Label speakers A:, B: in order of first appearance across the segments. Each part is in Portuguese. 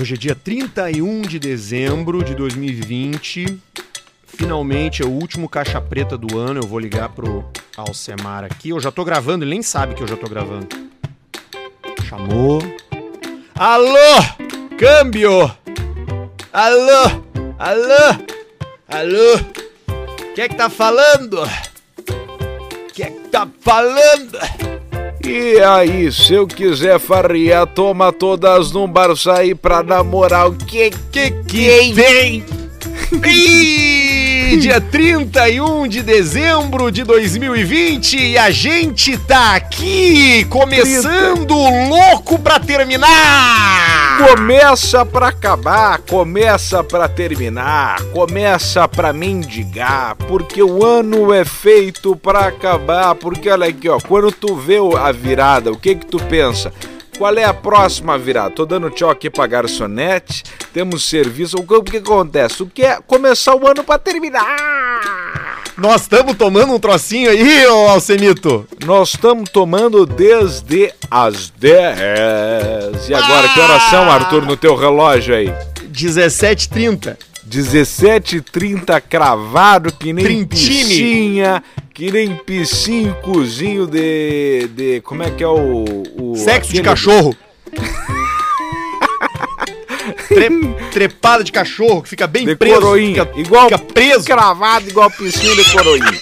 A: Hoje é dia 31 de dezembro de 2020. Finalmente é o último caixa preta do ano. Eu vou ligar pro Alcemar aqui. Eu já tô gravando, ele nem sabe que eu já tô gravando. Chamou. Alô! Câmbio! Alô! Alô! Alô! Quem é que tá falando? Quem é que tá falando?
B: E aí, se eu quiser farriar, toma todas num bar sair pra namorar o que
A: que que vem? Ih, dia 31 de dezembro de 2020 e a gente tá aqui começando louco pra terminar.
B: Começa pra acabar, começa pra terminar, começa pra mendigar, porque o ano é feito pra acabar, porque olha aqui, ó, quando tu vê a virada, o que que tu pensa? Qual é a próxima virada? Tô dando tchau aqui pra garçonete, temos serviço. O que, acontece? O que é começar o ano pra terminar?
A: Nós estamos tomando um trocinho aí, ô Alcemito.
B: Nós estamos tomando desde as 10. E agora, que horas são, Arthur, no teu relógio aí?
A: 17h30.
B: 17h30 cravado, que nem
A: Trintine.
B: piscinha, que nem piscinho, cozinho de, de... Como é que é o... o
A: Sexo de cachorro. Tre- trepada de cachorro que fica bem
B: De
A: preso.
B: coroinha.
A: Fica,
B: igual
A: fica preso.
B: Cravado igual piscinha de coroinha.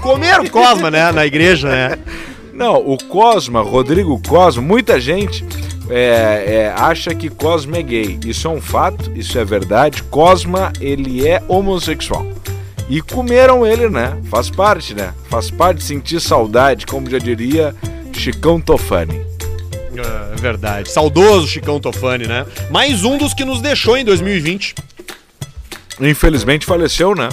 A: Comeram Cosma, né? Na igreja, né?
B: Não, o Cosma, Rodrigo Cosma, muita gente é, é, acha que Cosma é gay. Isso é um fato, isso é verdade. Cosma, ele é homossexual. E comeram ele, né? Faz parte, né? Faz parte de sentir saudade, como já diria Chicão Tofani.
A: É verdade. Saudoso Chicão Tofani, né? Mais um dos que nos deixou em 2020.
B: Infelizmente faleceu, né?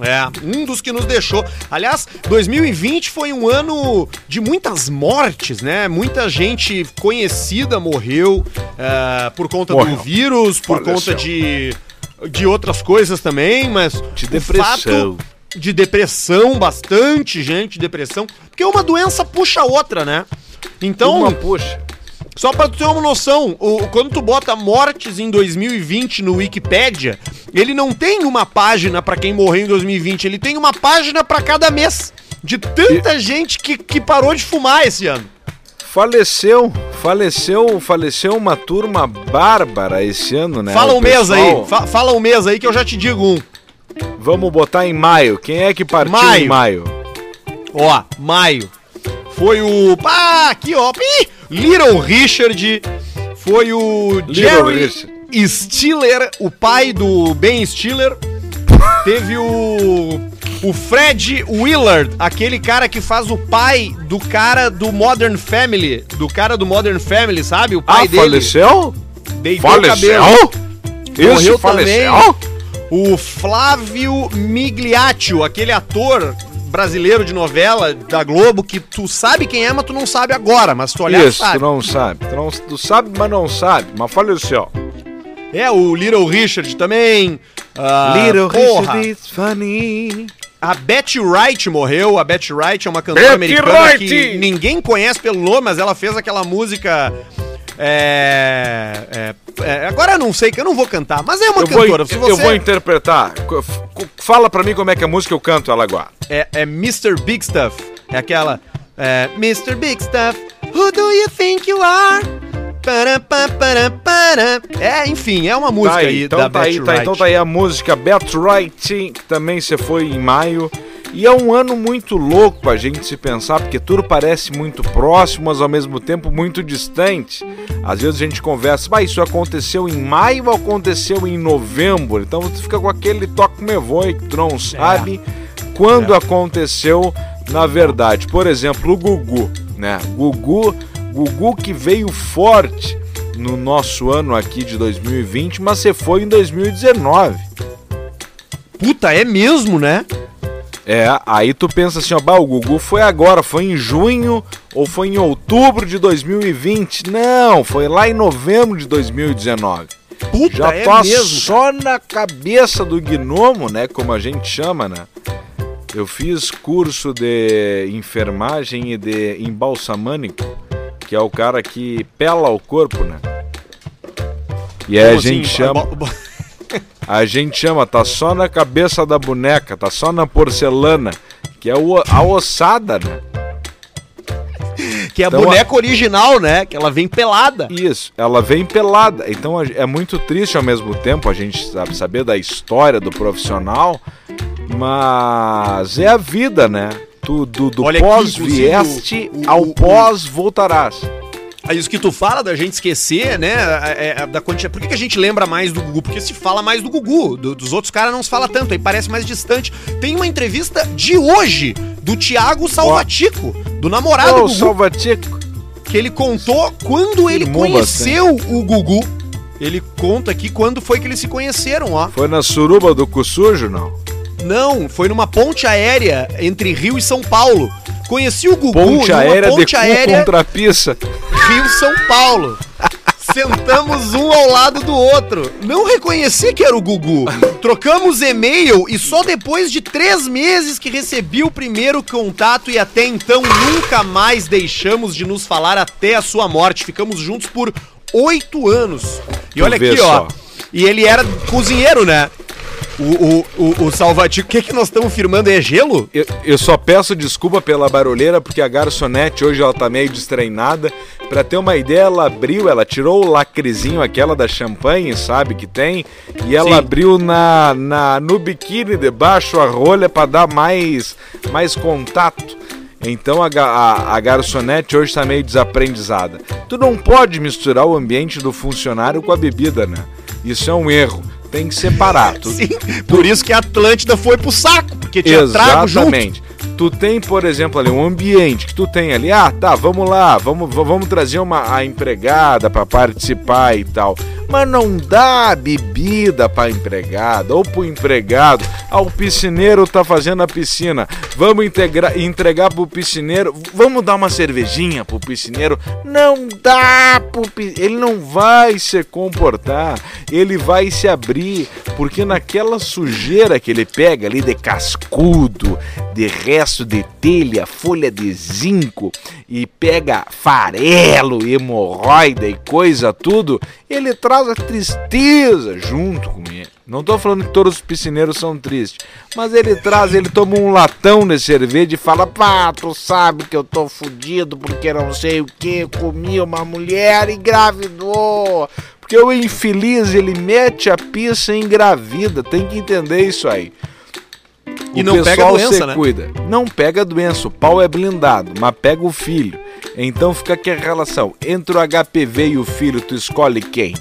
A: É, um dos que nos deixou. Aliás, 2020 foi um ano de muitas mortes, né? Muita gente conhecida morreu é, por conta
B: Morreu.
A: do vírus, por
B: Faleceu.
A: conta de, de outras coisas também, mas.
B: De
A: o
B: depressão.
A: fato de depressão, bastante gente de depressão. Porque uma doença puxa a outra, né? Então.
B: Uma puxa.
A: Só pra tu ter uma noção, o, quando tu bota mortes em 2020 no Wikipédia, ele não tem uma página pra quem morreu em 2020, ele tem uma página pra cada mês. De tanta gente que, que parou de fumar esse ano.
B: Faleceu, faleceu, faleceu uma turma bárbara esse ano, né?
A: fala
B: O
A: um mês aí,
B: pessoal-
A: fa- fala um mês aí que eu já te digo um.
B: Vamos botar em maio. Quem é que partiu
A: Maio.
B: em maio?
A: Ó, maio. Foi o. Ah, aqui ó. Ih, Little Richard. Foi o Jerry
B: Richard.
A: Stiller, o pai do Ben Stiller. Teve o. O Fred Willard, aquele cara que faz o pai do cara do Modern Family. Do cara do Modern Family, sabe? O pai
B: Ah,
A: dele.
B: faleceu?
A: Deitou o
B: Faleceu?
A: cabelo.
B: Isso,
A: Morreu
B: faleceu?
A: também. O Flávio Migliaccio, aquele ator brasileiro de novela da Globo que tu sabe quem é, mas tu não sabe agora, mas tu olhar
B: Isso,
A: sabe.
B: tu não sabe. Tu, não- tu sabe, mas não sabe. Mas faleceu.
A: É, o Little Richard também. ah, porra,
B: is funny.
A: A Betty Wright morreu. A Betty Wright é uma cantora
B: Betty
A: americana
B: Wright!
A: que ninguém conhece pelo nome, mas ela fez aquela música. É, é, é, agora eu não sei, que eu não vou cantar, mas é uma
B: Eu vou,
A: cantora. Se você
B: eu vou interpretar. Fala pra mim como é que é a música eu canto ela agora.
A: é, é Mr. Big Stuff. É aquela. É, Mr. Big Stuff, who do you think you are? Para, pa, para, para. É, enfim, é uma música
B: Tá
A: aí,
B: aí, então
A: da
B: tá
A: Betty
B: aí, tá,
A: Wright.
B: então tá aí a música Bet Right, que também você foi em maio. E é um ano muito louco pra gente se pensar, porque tudo parece muito próximo, mas ao mesmo tempo muito distante. Às vezes a gente conversa, mas isso aconteceu em maio ou aconteceu em novembro? Então você fica com aquele toque me voe que tu não sabe quando
A: É.
B: aconteceu na verdade. Por exemplo, o Gugu, né? Gugu, Gugu que veio forte no nosso ano aqui de 2020, mas você foi em 2019.
A: Puta, é mesmo, né?
B: É, aí tu pensa assim, ó, bah, o Gugu foi agora, foi em junho ou foi em outubro de 2020? Não, foi lá em novembro de 2019.
A: Puta,
B: Já
A: é
B: tá
A: mesmo.
B: só na cabeça do gnomo, né, como a gente chama, né? Eu fiz curso de enfermagem e de embalsamânico, que é o cara que pela o corpo, né? E aí a gente chama. A gente chama, tá só na cabeça da boneca, tá só na porcelana, que é o, a ossada, né?
A: Que é a
B: Então,
A: boneca original, né? Que ela vem pelada.
B: Isso, ela vem pelada. Então a- é muito triste ao mesmo tempo a gente sabe, saber da história do profissional, mas é a vida, né? Do do
A: Olha aqui,
B: pós
A: inclusive,
B: vieste
A: o- o-
B: ao
A: o-
B: voltarás.
A: É isso que tu fala da gente esquecer, né? É, é, da quantidade. Por que, que a gente lembra mais do Gugu? Porque se fala mais do Gugu. do- dos outros caras não se fala tanto, aí parece mais distante. Tem uma entrevista de hoje do Thiago Salvatico, do namorado
B: Ô,
A: do Gugu,
B: Salvatico.
A: que ele contou quando ele conheceu o Gugu. Ele conta aqui quando foi que eles se conheceram, ó.
B: Foi na suruba do cu sujo, não?
A: Não, foi numa ponte aérea entre Rio e São Paulo. Conheci o Gugu
B: Ponte aérea
A: ponte
B: de
A: aérea
B: contra pista.
A: Rio São Paulo. Sentamos um ao lado do outro. Não reconheci que era o Gugu. Trocamos e-mail e só depois de três meses que recebi o primeiro contato e até então nunca mais deixamos de nos falar até a sua morte. Ficamos juntos por oito anos. E olha aqui, ó. E ele era cozinheiro, né? O, o, o, o Salvatico. O que, que nós estamos firmando? É gelo?
B: Eu, eu só peço desculpa pela barulheira, porque a garçonete hoje ela tá meio destreinada. Pra ter uma ideia, ela abriu, ela tirou o lacrezinho aquela da champanhe, sabe, que tem, e ela
A: Sim.
B: abriu na, na no biquíni debaixo a rolha pra dar mais, mais contato. Então a, a, a garçonete hoje tá meio desaprendizada. Tu não pode misturar o ambiente do funcionário com a bebida, né? Isso é um erro. Tem que separar. Tu,
A: Sim. Por isso que a Atlântida foi pro saco, porque tinha trago junto.
B: Exatamente. Tu tem, por exemplo, ali um ambiente que tu tem ali, ah, tá, vamos lá, vamos, vamos trazer uma a empregada para participar e tal. Mas não dá bebida para empregada ou pro empregado. Ah, o piscineiro tá fazendo a piscina. Vamos integrar, entregar pro piscineiro. Vamos dar uma cervejinha pro piscineiro. Não dá pi- ele não vai se comportar. Ele vai se abrir, porque naquela sujeira que ele pega ali de cascudo, de resto de telha, folha de zinco e pega farelo, hemorroida e coisa tudo, ele traz a tristeza junto com ele. Não tô falando que todos os piscineiros são tristes, mas ele traz, ele toma um latão de cerveja e fala: pá, tu sabe que eu tô fudido porque não sei o que, comi uma mulher e engravidou. Porque o infeliz, ele mete a pista e engravida, tem que entender isso aí.
A: E
B: O
A: não pega
B: pessoal
A: doença,
B: se
A: né?
B: cuida. Não pega doença, o pau é blindado, mas pega o filho. Então fica aqui a relação. Entre o HPV e o filho, tu escolhe quem?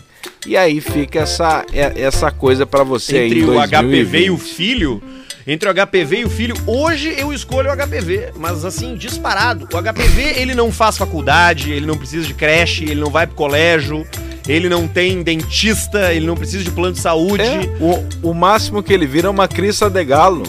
B: E aí fica essa, é- essa coisa pra você aí
A: Entre
B: em
A: o HPV e o
B: 2020.
A: filho. Entre o HPV e o filho, hoje eu escolho o HPV, mas assim, disparado. O HPV, ele não faz faculdade, ele não precisa de creche, ele não vai pro colégio, ele não tem dentista, ele não precisa de plano de saúde.
B: É, o, o máximo que ele vira é uma crista de galo.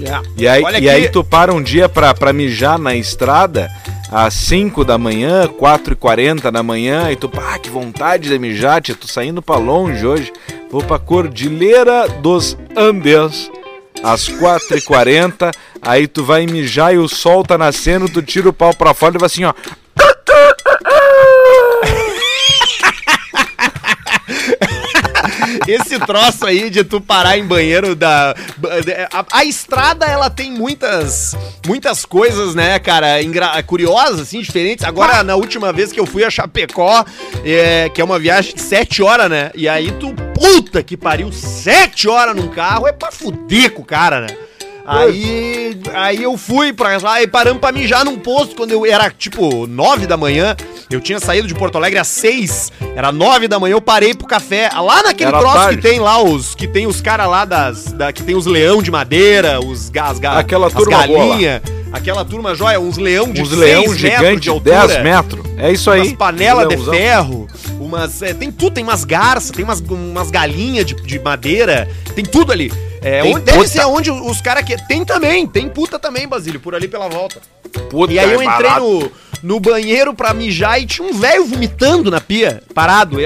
A: É.
B: E aí, e aí tu para um dia pra, pra mijar na estrada às 5 da manhã, 4 e 40 da manhã, e tu, pá, que vontade de mijar, tia, tô saindo pra longe hoje. Vou pra Cordilheira dos Andes às 4 e 40 aí tu vai mijar e o sol tá nascendo, tu tira o pau pra fora e vai assim, ó.
A: Esse troço aí de tu parar em banheiro da. A, a estrada, ela tem muitas muitas coisas, né, cara, engra- curiosas, assim, diferentes. Agora, na última vez que eu fui a Chapecó, é, que é uma viagem de sete horas, né? E aí tu, puta que pariu, sete horas num carro é pra fuder com o cara, né? Aí, aí eu fui pra lá e paramos pra mijar num posto quando eu era tipo nove da manhã. Eu tinha saído de Porto Alegre às seis, era nove da manhã. Eu parei pro café lá naquele
B: Era
A: troço
B: tarde.
A: que tem lá os que tem os caras lá das da, que tem os leão de madeira, os gas, ga,
B: Aquela
A: as
B: turma boa
A: galinha, aquela turma joia, uns leão de
B: Uns leão
A: metros
B: gigante,
A: de altura
B: 10 metros. É isso aí.
A: umas panelas de ferro, umas. é, tem tudo, tem umas garças, tem umas, umas galinhas de, de madeira, tem tudo ali. É,
B: Tem
A: onde, deve
B: puta.
A: ser onde os caras que. Tem também, tem puta também, Basílio, por ali pela volta.
B: Puta,
A: E aí eu
B: é
A: entrei
B: barato.
A: no, no banheiro pra mijar e tinha um velho vomitando na pia, parado,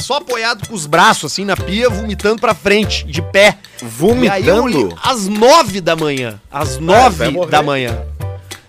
A: só apoiado com os braços assim na pia, vomitando pra frente, de pé. E aí eu olhei
B: Vomitando?
A: às nove da manhã. Às
B: vai
A: nove
B: morrer.
A: da manhã.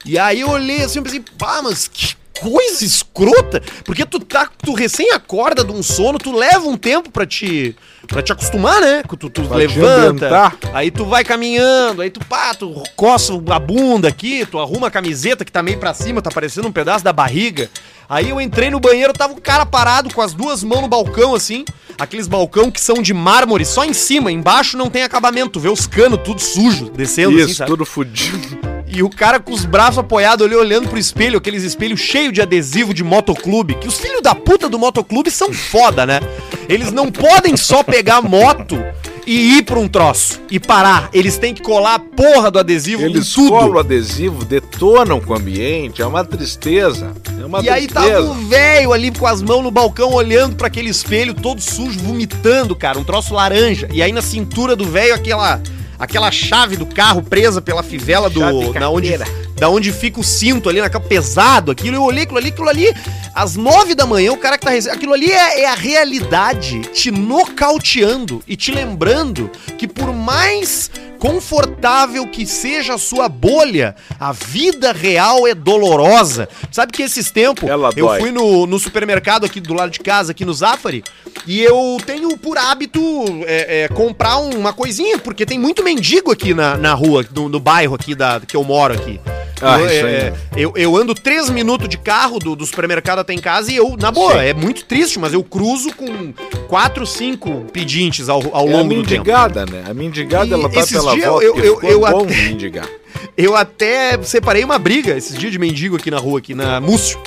A: E aí eu olhei assim e pensei, pá, mas que coisa escrota, porque tu tá, tu recém acorda de um sono, tu leva um tempo pra te para te acostumar, né? Tu, tu levanta, aí tu vai caminhando, aí tu pá, tu coça a bunda aqui, tu arruma a camiseta que tá meio pra cima, tá parecendo um pedaço da barriga. Aí eu entrei no banheiro, tava o cara parado com as duas mãos no balcão assim, aqueles balcão que são de mármore, só em cima, embaixo não tem acabamento, tu vê os canos tudo sujo descendo
B: Isso, assim, sabe? tudo fudido.
A: E o cara com os braços apoiados ali olhando pro espelho, aqueles espelhos cheios de adesivo de motoclube, que os filhos da puta do motoclube são foda, né? Eles não podem só pegar moto e ir pra um troço e parar. Eles têm que colar a porra do adesivo
B: Eles em tudo. colam o adesivo, detonam com o ambiente, é uma tristeza. É uma
A: e tristeza. aí tava o velho ali com as mãos no balcão olhando para aquele espelho todo sujo, vomitando, cara, um troço laranja. E aí na cintura do velho aquela aquela chave do carro presa pela fivela do. Na onde, da onde fica o cinto ali, naquele pesado, aquilo. Eu olhei aquilo ali, aquilo ali, às nove da manhã, o cara que tá recebendo. Aquilo ali é, é a realidade te nocauteando e te lembrando que por mais confortável que seja a sua bolha, a vida real é dolorosa. Sabe que esses tempos eu fui no, no supermercado aqui do lado de casa, aqui no Zafari, e eu tenho por hábito é, é, comprar uma coisinha, porque tem muito mendigo aqui na, na rua, no, no bairro aqui da, que eu moro aqui. Ah, eu, é, eu, eu, ando três minutos de carro do, do, supermercado até em casa e eu, na boa, sim. é muito triste, mas eu cruzo com quatro, cinco pedintes ao, ao é longo do tempo.
B: a mendigada, né? A mendigada, e ela tá pela volta
A: eu, eu, eu, bom até, mendigar. Eu até separei uma briga esses dias de mendigo aqui na rua, aqui na Múcio.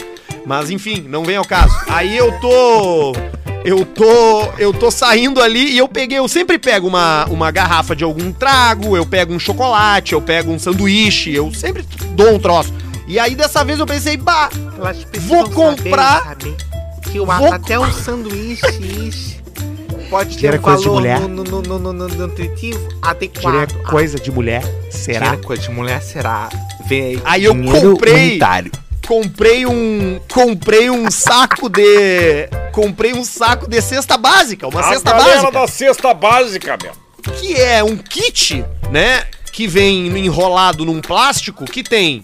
A: Mas enfim, não vem ao caso. Aí eu tô eu tô eu tô saindo ali e eu peguei, eu sempre pego uma, uma garrafa de algum trago, eu pego um chocolate, eu pego um sanduíche, eu sempre dou um troço. E aí dessa vez eu pensei, bah, vou comprar saber,
C: saber que eu vou... até um sanduíche pode ter um
A: coisa de mulher.
C: No, no, no, no, no nutritivo adequado.
A: Tira coisa de mulher, será? Tira
C: coisa de mulher, será? Vem aí.
A: Aí eu comprei comprei um comprei um saco de comprei um saco de cesta básica, uma a cesta básica.
B: da cesta básica, meu.
A: Que é um kit, né, que vem enrolado num plástico que tem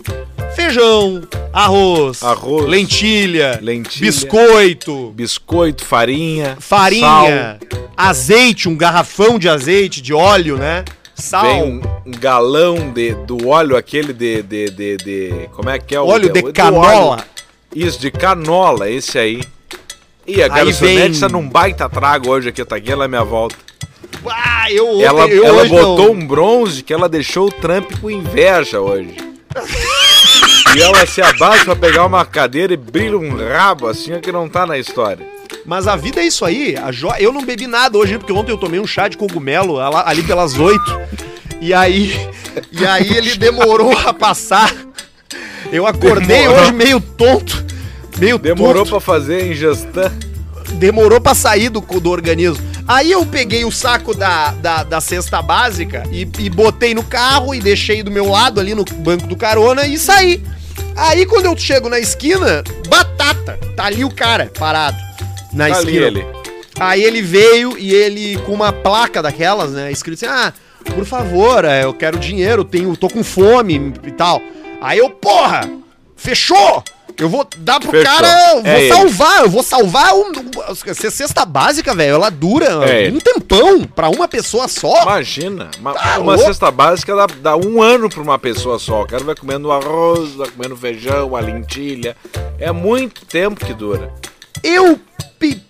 A: feijão, arroz,
B: arroz
A: lentilha,
B: lentilha,
A: biscoito,
B: biscoito, farinha,
A: farinha, sal. azeite, um garrafão de azeite, de óleo, né?
B: Sal. Vem um, um, galão de, do óleo aquele de, de, de, de Como é que é o
A: óleo de, de canola? Óleo.
B: Isso, de canola, esse aí. E a garçonete vem... num baita trago hoje aqui, tá aqui, ela é minha volta.
A: Ah, eu,
B: ela
A: eu
B: ela botou não. um bronze que ela deixou o Trump com inveja hoje. e ela se abaixa pra pegar uma cadeira e brilha um rabo assim que não tá na história.
A: Mas a vida é isso aí. Jo... Eu não bebi nada hoje, porque ontem eu tomei um chá de cogumelo ali pelas oito. E aí. E aí ele demorou a passar. Eu acordei demorou. hoje meio tonto. Meio
B: Demorou para fazer a ingestão.
A: Demorou para sair do, do organismo. Aí eu peguei o saco da, da, da cesta básica e, e botei no carro e deixei do meu lado ali no banco do carona e saí. Aí quando eu chego na esquina, batata. Tá ali o cara parado na tá esquina. Ele. Aí ele veio e ele com uma placa daquelas, né, escrito assim: "Ah, por favor, é, eu quero dinheiro, tenho, tô com fome e tal". Aí eu, porra, fechou! Eu vou dar pro Fechou. cara, eu vou é salvar, ele. eu vou salvar um, um, cesta básica, velho. Ela dura é um tempão pra uma pessoa só.
B: Imagina, uma, tá uma cesta básica dá, dá, um ano pra uma pessoa só. O cara vai comendo arroz, vai comendo feijão, a lentilha. É muito tempo que dura.
A: Eu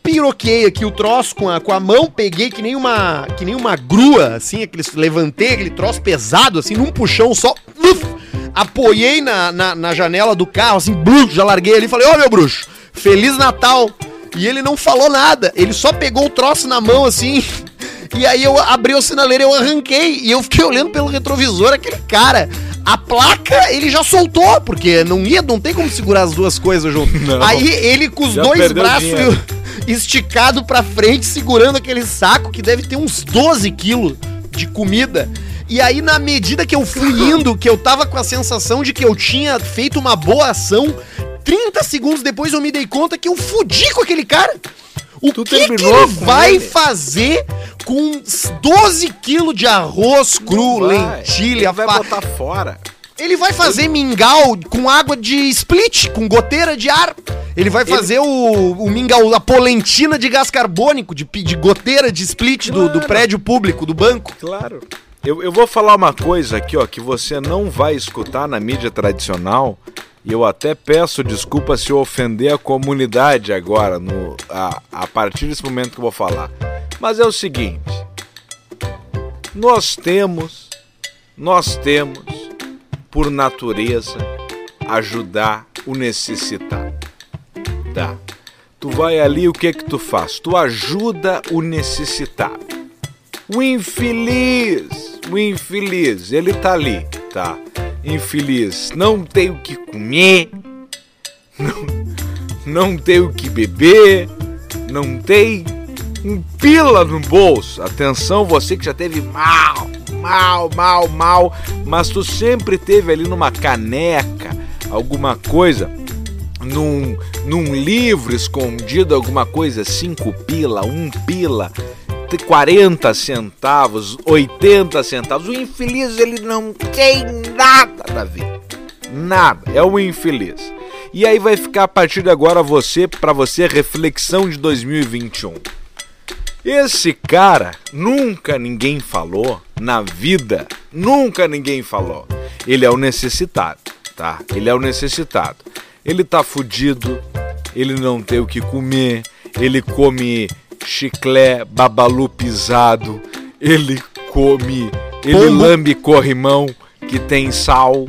A: piroquei aqui o troço com a, com a mão, peguei que nem uma que nem uma grua, assim, aquele, levantei aquele troço pesado, assim, num puxão só, uf, apoiei na, na, na, janela do carro, assim, bruxo, já larguei ali e falei, ô oh, meu bruxo, Feliz Natal! E ele não falou nada, ele só pegou o troço na mão, assim, e aí eu abri o sinaleiro, eu arranquei, e eu fiquei olhando pelo retrovisor, aquele cara a placa ele já soltou, porque não ia, não tem como segurar as duas coisas junto. Não, Aí ele com os dois braços esticado pra frente, segurando aquele saco que deve ter uns 12 quilos de comida. E aí, na medida que eu fui indo, que eu tava com a sensação de que eu tinha feito uma boa ação, 30 segundos depois eu me dei conta que eu fudi com aquele cara. O tu que, que ele vai ele? fazer com 12 quilos de arroz cru, lentilha?
B: Ele vai fa... botar fora.
A: Ele vai fazer mingau com água de split, com goteira de ar. Ele vai fazer o, o mingau, a polentina de gás carbônico, de, de goteira de split do, do
B: Claro.
A: prédio público, do banco.
B: Claro. Eu, eu vou falar uma coisa aqui, ó, que você não vai escutar na mídia tradicional. E eu até peço desculpa se eu ofender a comunidade agora, no, a, a partir desse momento que eu vou falar. Mas é o seguinte: nós temos, nós temos, por natureza, ajudar o necessitado. Tá? Tu vai ali, o que que tu faz? Tu ajuda o necessitado. O infeliz, o infeliz, ele tá ali, tá? Infeliz, não tem o que comer, não, não tem o que beber, não tem um pila no bolso. Atenção, você que já teve mal, mal, mal, mal, mas tu sempre teve ali numa caneca alguma coisa num, num livro escondido, alguma coisa, cinco pila, um pila, 40 centavos, 80 centavos. O infeliz ele não tem nada da vida. Nada. É o infeliz. E aí vai ficar a partir de agora você, para você, reflexão de 2021. Esse cara nunca ninguém falou na vida, nunca ninguém falou. Ele é o necessitado, tá? Ele é o necessitado. Ele tá fudido, ele não tem o que comer, ele come chiclé, babalu pisado, ele come, ele
A: Pombo.
B: lambe corrimão que tem sal,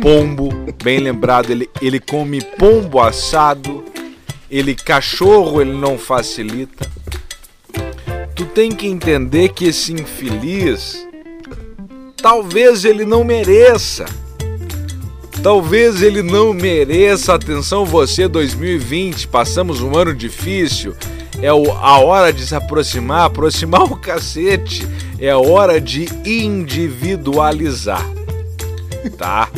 B: pombo, bem lembrado, ele, ele come pombo assado, ele cachorro ele não facilita. Tu tem que entender que esse infeliz talvez ele não mereça. Talvez ele não mereça. Atenção você 2020, passamos um ano difícil. É o- a hora de se aproximar, aproximar o cacete. É hora de individualizar. Tá?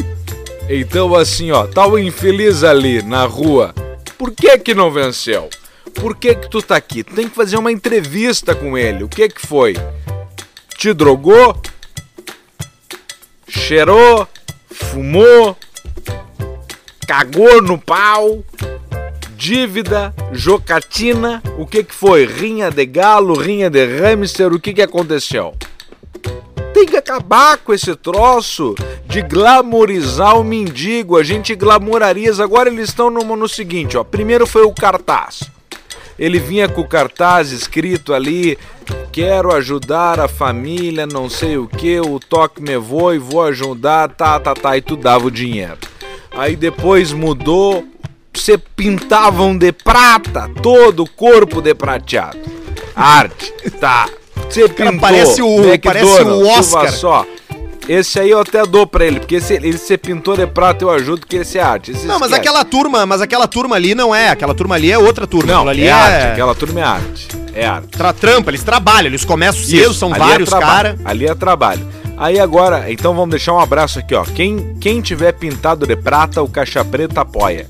B: Então assim, ó, tá o infeliz ali na rua. Por que que não venceu? Por que que tu tá aqui? Tu tem que fazer uma entrevista com ele. O que que foi? Te drogou? Cheirou? Fumou? Cagou no pau? Dívida? Jocatina? O que que foi? Rinha de galo? Rinha de hamster? O que que aconteceu? Tem que acabar com esse troço de glamorizar o mendigo. A gente glamoriza. Agora eles estão no, no seguinte, ó. Primeiro foi o cartaz. Ele vinha com o cartaz escrito ali: Quero ajudar a família, não sei o que, o toque me voe, vou ajudar, tá, tá, tá, e tu dava o dinheiro. Aí depois mudou, você pintavam de prata todo o corpo de prateado. Arte, tá. Você pintou.
A: parece o- parece o Oscar.
B: só. Esse aí eu até dou pra ele, porque esse, ele ser pintor de prata eu ajudo, porque esse é arte. esse
A: Não, mas
B: esquece.
A: aquela turma, mas aquela turma ali não é. Aquela turma ali é outra turma.
B: Não,
A: aquela ali
B: é, arte, aquela turma é arte. É arte.
A: Tra trampa, eles trabalham, eles começam cedo,
B: Isso,
A: são
B: ali é
A: vários
B: trabalho,
A: caras.
B: Ali é trabalho. Aí agora, então vamos deixar um abraço aqui, ó. Quem, quem tiver pintado de prata, o Caixa Preta apoia.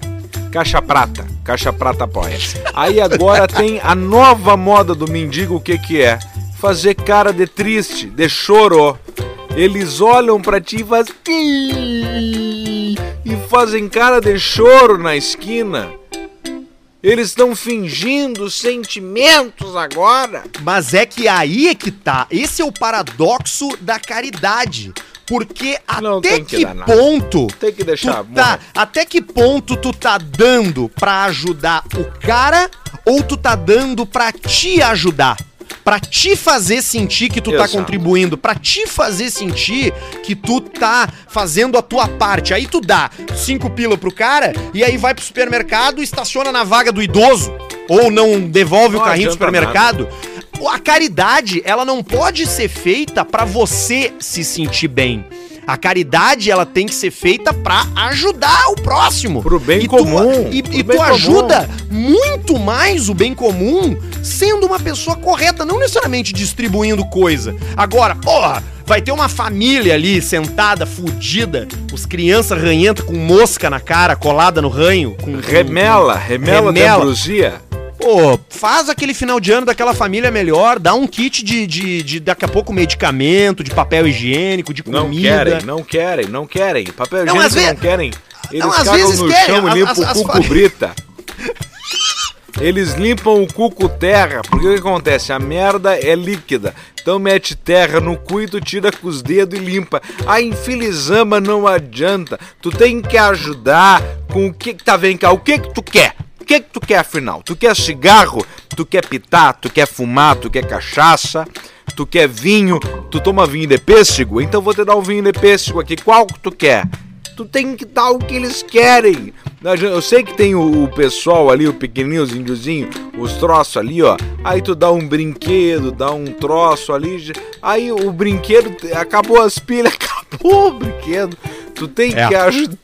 B: Caixa Prata, Caixa Prata apoia. Aí agora tem a nova moda do mendigo, o que que é? Fazer cara de triste, de choro. Eles olham pra ti e fazem... E fazem cara de choro na esquina. Eles estão fingindo sentimentos agora.
A: Mas é que aí é que tá. Esse é o paradoxo da caridade. Porque
B: Não
A: até
B: que
A: que,
B: nada.
A: ponto
B: Tem que deixar
A: tu tá, até que ponto tu tá dando pra ajudar o cara ou tu tá dando pra te ajudar? Pra te fazer sentir que tu tá
B: Exato.
A: contribuindo, pra te fazer sentir que tu tá fazendo a tua parte. Aí tu dá cinco pila pro cara e aí vai pro supermercado e estaciona na vaga do idoso ou não devolve
B: Não
A: o carrinho do supermercado. A caridade, ela não pode ser feita pra você se sentir bem. A caridade, ela tem que ser feita pra ajudar o próximo.
B: Pro bem
A: E tu-
B: comum,
A: e
B: pro
A: e
B: bem
A: tu
B: comum.
A: ajuda muito mais o bem comum sendo uma pessoa correta, não necessariamente distribuindo coisa. Agora, porra, vai ter uma família ali sentada, fudida, os crianças ranhentas com mosca na cara, colada no ranho, com com-
B: Remela, remela, de
A: Remela.
B: ambrosia.
A: Pô, faz aquele final de ano daquela família melhor, dá um kit de, de, de daqui a pouco medicamento, de papel higiênico, de comida.
B: Não querem, não querem, não querem. Papel
A: Não,
B: higiênico não, querem. Eles
A: Não, às
B: cagam
A: vezes
B: no
A: querem,
B: chão e limpam o
A: as
B: cu com
A: famílias-
B: brita. Eles limpam o cu com terra, porque o que acontece? A merda é líquida. Então mete terra no cu e tu tira com os dedos e limpa. A infilizama não adianta. Tu tem que ajudar com o que que tá vem cá. O que que tu quer? O que que tu quer afinal? Tu quer cigarro? Tu quer pitar? Tu quer fumar? Tu quer cachaça? Tu quer vinho? Tu toma vinho de pêssego? Então vou te dar o vinho de pêssego aqui. Qual que tu quer? Tu tem que dar o que eles querem. Eu sei que tem o, pessoal ali, o pequenininho, os índiozinhos, os troços ali, ó. Aí tu dá um brinquedo, dá um troço ali. Aí o brinquedo, acabou as pilhas, acabou o brinquedo. Tu tem
A: É.
B: que ajudar.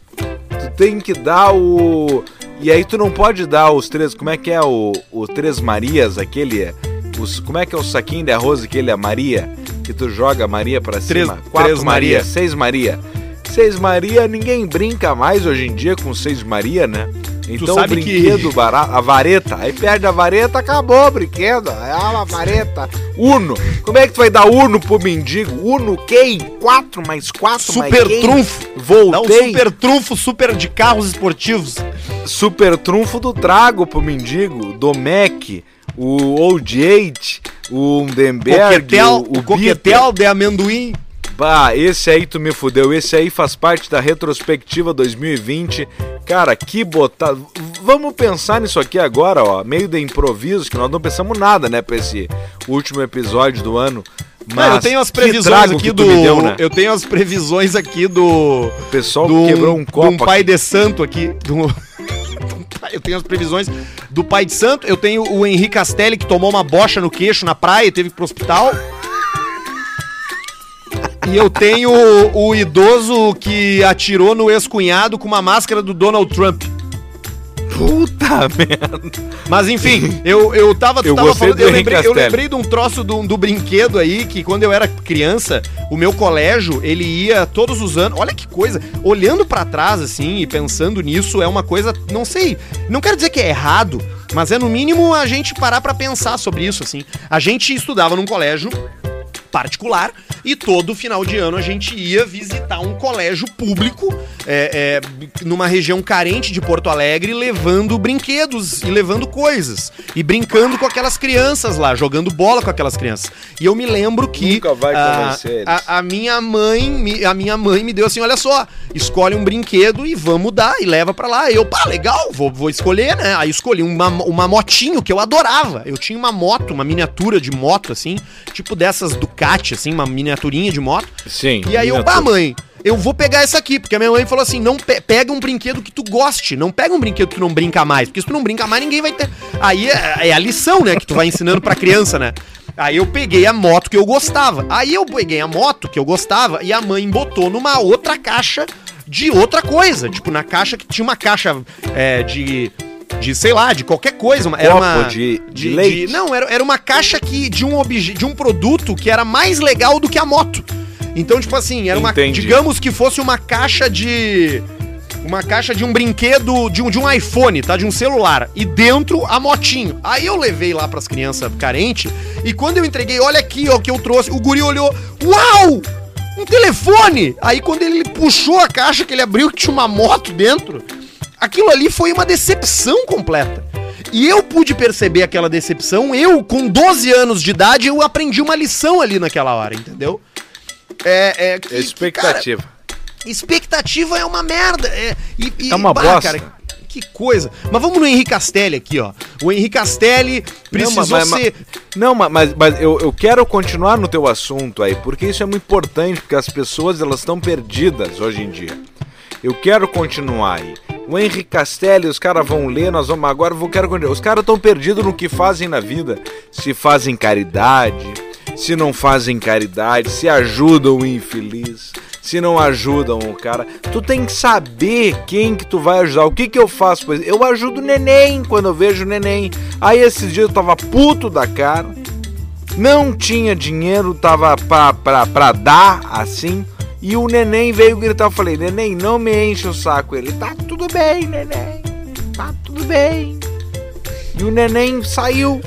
B: Tem que dar o. E aí tu não pode dar os três. Como é que é o, o Três Marias, aquele. Os, como é que é o saquinho de arroz, aquele, a Maria? Que tu joga a Maria pra
A: Três-
B: cima. Quatro
A: Três
B: Maria,
A: Maria.
B: seis Maria. Seis Maria, ninguém brinca mais hoje em dia com seis Maria, né? Então o
A: sabe que-
B: brinquedo barato, a vareta, aí perde a vareta, acabou o brinquedo. É uma vareta. Uno. Como é que tu vai dar Uno pro mendigo? Uno quem? Quatro mais quatro mais
A: Super trunfo. Dá um
B: Voltei.
A: super trunfo, super de carros esportivos.
B: Super trunfo do trago pro mendigo, do Mac, o Old Eight, o Undenberg,
A: Coquetel,
B: o,
A: o,
B: o
A: coquetel de amendoim.
B: Bah, esse aí tu me fudeu. Esse aí faz parte da retrospectiva 2020. Cara, que botar. Vamos pensar nisso aqui agora, ó. Meio de improviso, que nós não pensamos nada, né, pra esse último episódio do ano. Mas
A: Não, eu tenho as previsões aqui do.
B: deu, né?
A: Eu tenho as previsões aqui do.
B: O pessoal
A: do
B: quebrou um copo.
A: um pai
B: aqui.
A: de santo aqui. do- Eu tenho as previsões do pai de santo. Eu tenho o Henrique Castelli que tomou uma bocha no queixo na praia e teve que ir pro hospital. E eu tenho o, o idoso que atirou no ex-cunhado com uma máscara do Donald Trump.
B: Puta merda.
A: Mas enfim, eu, eu tava,
B: Eu
A: tava falando,
B: do
A: eu lembrei, eu lembrei de um troço do, do brinquedo aí, que quando eu era criança, o meu colégio, ele ia todos os anos, olha que coisa, olhando pra trás assim e pensando nisso, é uma coisa, não sei, não quero dizer que é errado, mas é no mínimo a gente parar pra pensar sobre isso, assim. A gente estudava num colégio particular. E todo final de ano a gente ia visitar um colégio público é, é, numa região carente de Porto Alegre levando brinquedos e levando coisas. E brincando com aquelas crianças lá jogando bola com aquelas crianças. E eu me lembro que
B: Nunca vai
A: a,
B: eles.
A: a, a minha mãe me- a minha mãe me deu assim olha só escolhe um brinquedo e vamos dar e leva pra lá. Eu pá legal vou, vou escolher né? Aí escolhi uma, uma motinho que eu adorava. Eu tinha uma moto uma miniatura de moto assim tipo dessas Assim uma miniaturinha de moto
B: Sim.
A: e aí eu, pá, mãe, eu vou pegar essa aqui, porque a minha mãe falou assim: não pe- pega um brinquedo que tu goste, não pega um brinquedo que tu não brinca mais, porque se tu não brinca mais, ninguém vai ter. Aí é, é a lição, né, que tu vai ensinando pra criança, né? Aí eu peguei a moto que eu gostava. Aí eu peguei a moto que eu gostava e a mãe botou numa outra caixa de outra coisa. Tipo, na caixa que tinha uma caixa é, de. De, sei lá, de qualquer coisa. uma- era uma.
B: de- de leite.
A: não, era, era uma caixa que, de, um obje, de um produto que era mais legal do que a moto. Então, tipo assim, era uma.
B: Entendi.
A: Digamos que fosse uma caixa de. Uma caixa de um brinquedo, de um, de um iPhone, tá? De um celular. E dentro a motinho. Aí eu levei lá pras crianças carentes. E quando eu entreguei, olha aqui, ó, que eu trouxe. O guri olhou. Uau! Um telefone! Aí quando ele puxou a caixa que ele abriu, que tinha uma moto dentro. Aquilo ali foi uma decepção completa. E eu pude perceber aquela decepção. Eu, com 12 anos de idade, eu aprendi uma lição ali naquela hora, entendeu? É, é, que-
B: Expectativa.
A: cara, expectativa é uma merda. É, e- e-
B: É uma
A: bah,
B: bosta.
A: que coisa. Mas vamos no Henrique Castelli aqui, ó. O Henrique Castelli precisou
B: Não, mas- mas-
A: ser.
B: Não, ma- mas, mas eu, eu quero continuar no teu assunto aí, porque isso é muito importante, porque as pessoas elas estão perdidas hoje em dia. Eu quero continuar aí. O Henrique Castelli, os caras vão ler, nós vamos agora, eu quero continuar. Os caras estão perdidos no que fazem na vida. Se fazem caridade, se não fazem caridade, se ajudam o infeliz, se não ajudam o cara. Tu tem que saber quem que tu vai ajudar. O que que eu faço? Pois eu ajudo o neném quando eu vejo o neném. Aí esses dias eu tava puto da cara não tinha dinheiro, tava pra, pra, pra dar assim. E o neném veio gritar. Eu falei, neném, não me enche o saco. Ele, tá tudo bem, neném. Tá tudo bem. E o neném saiu.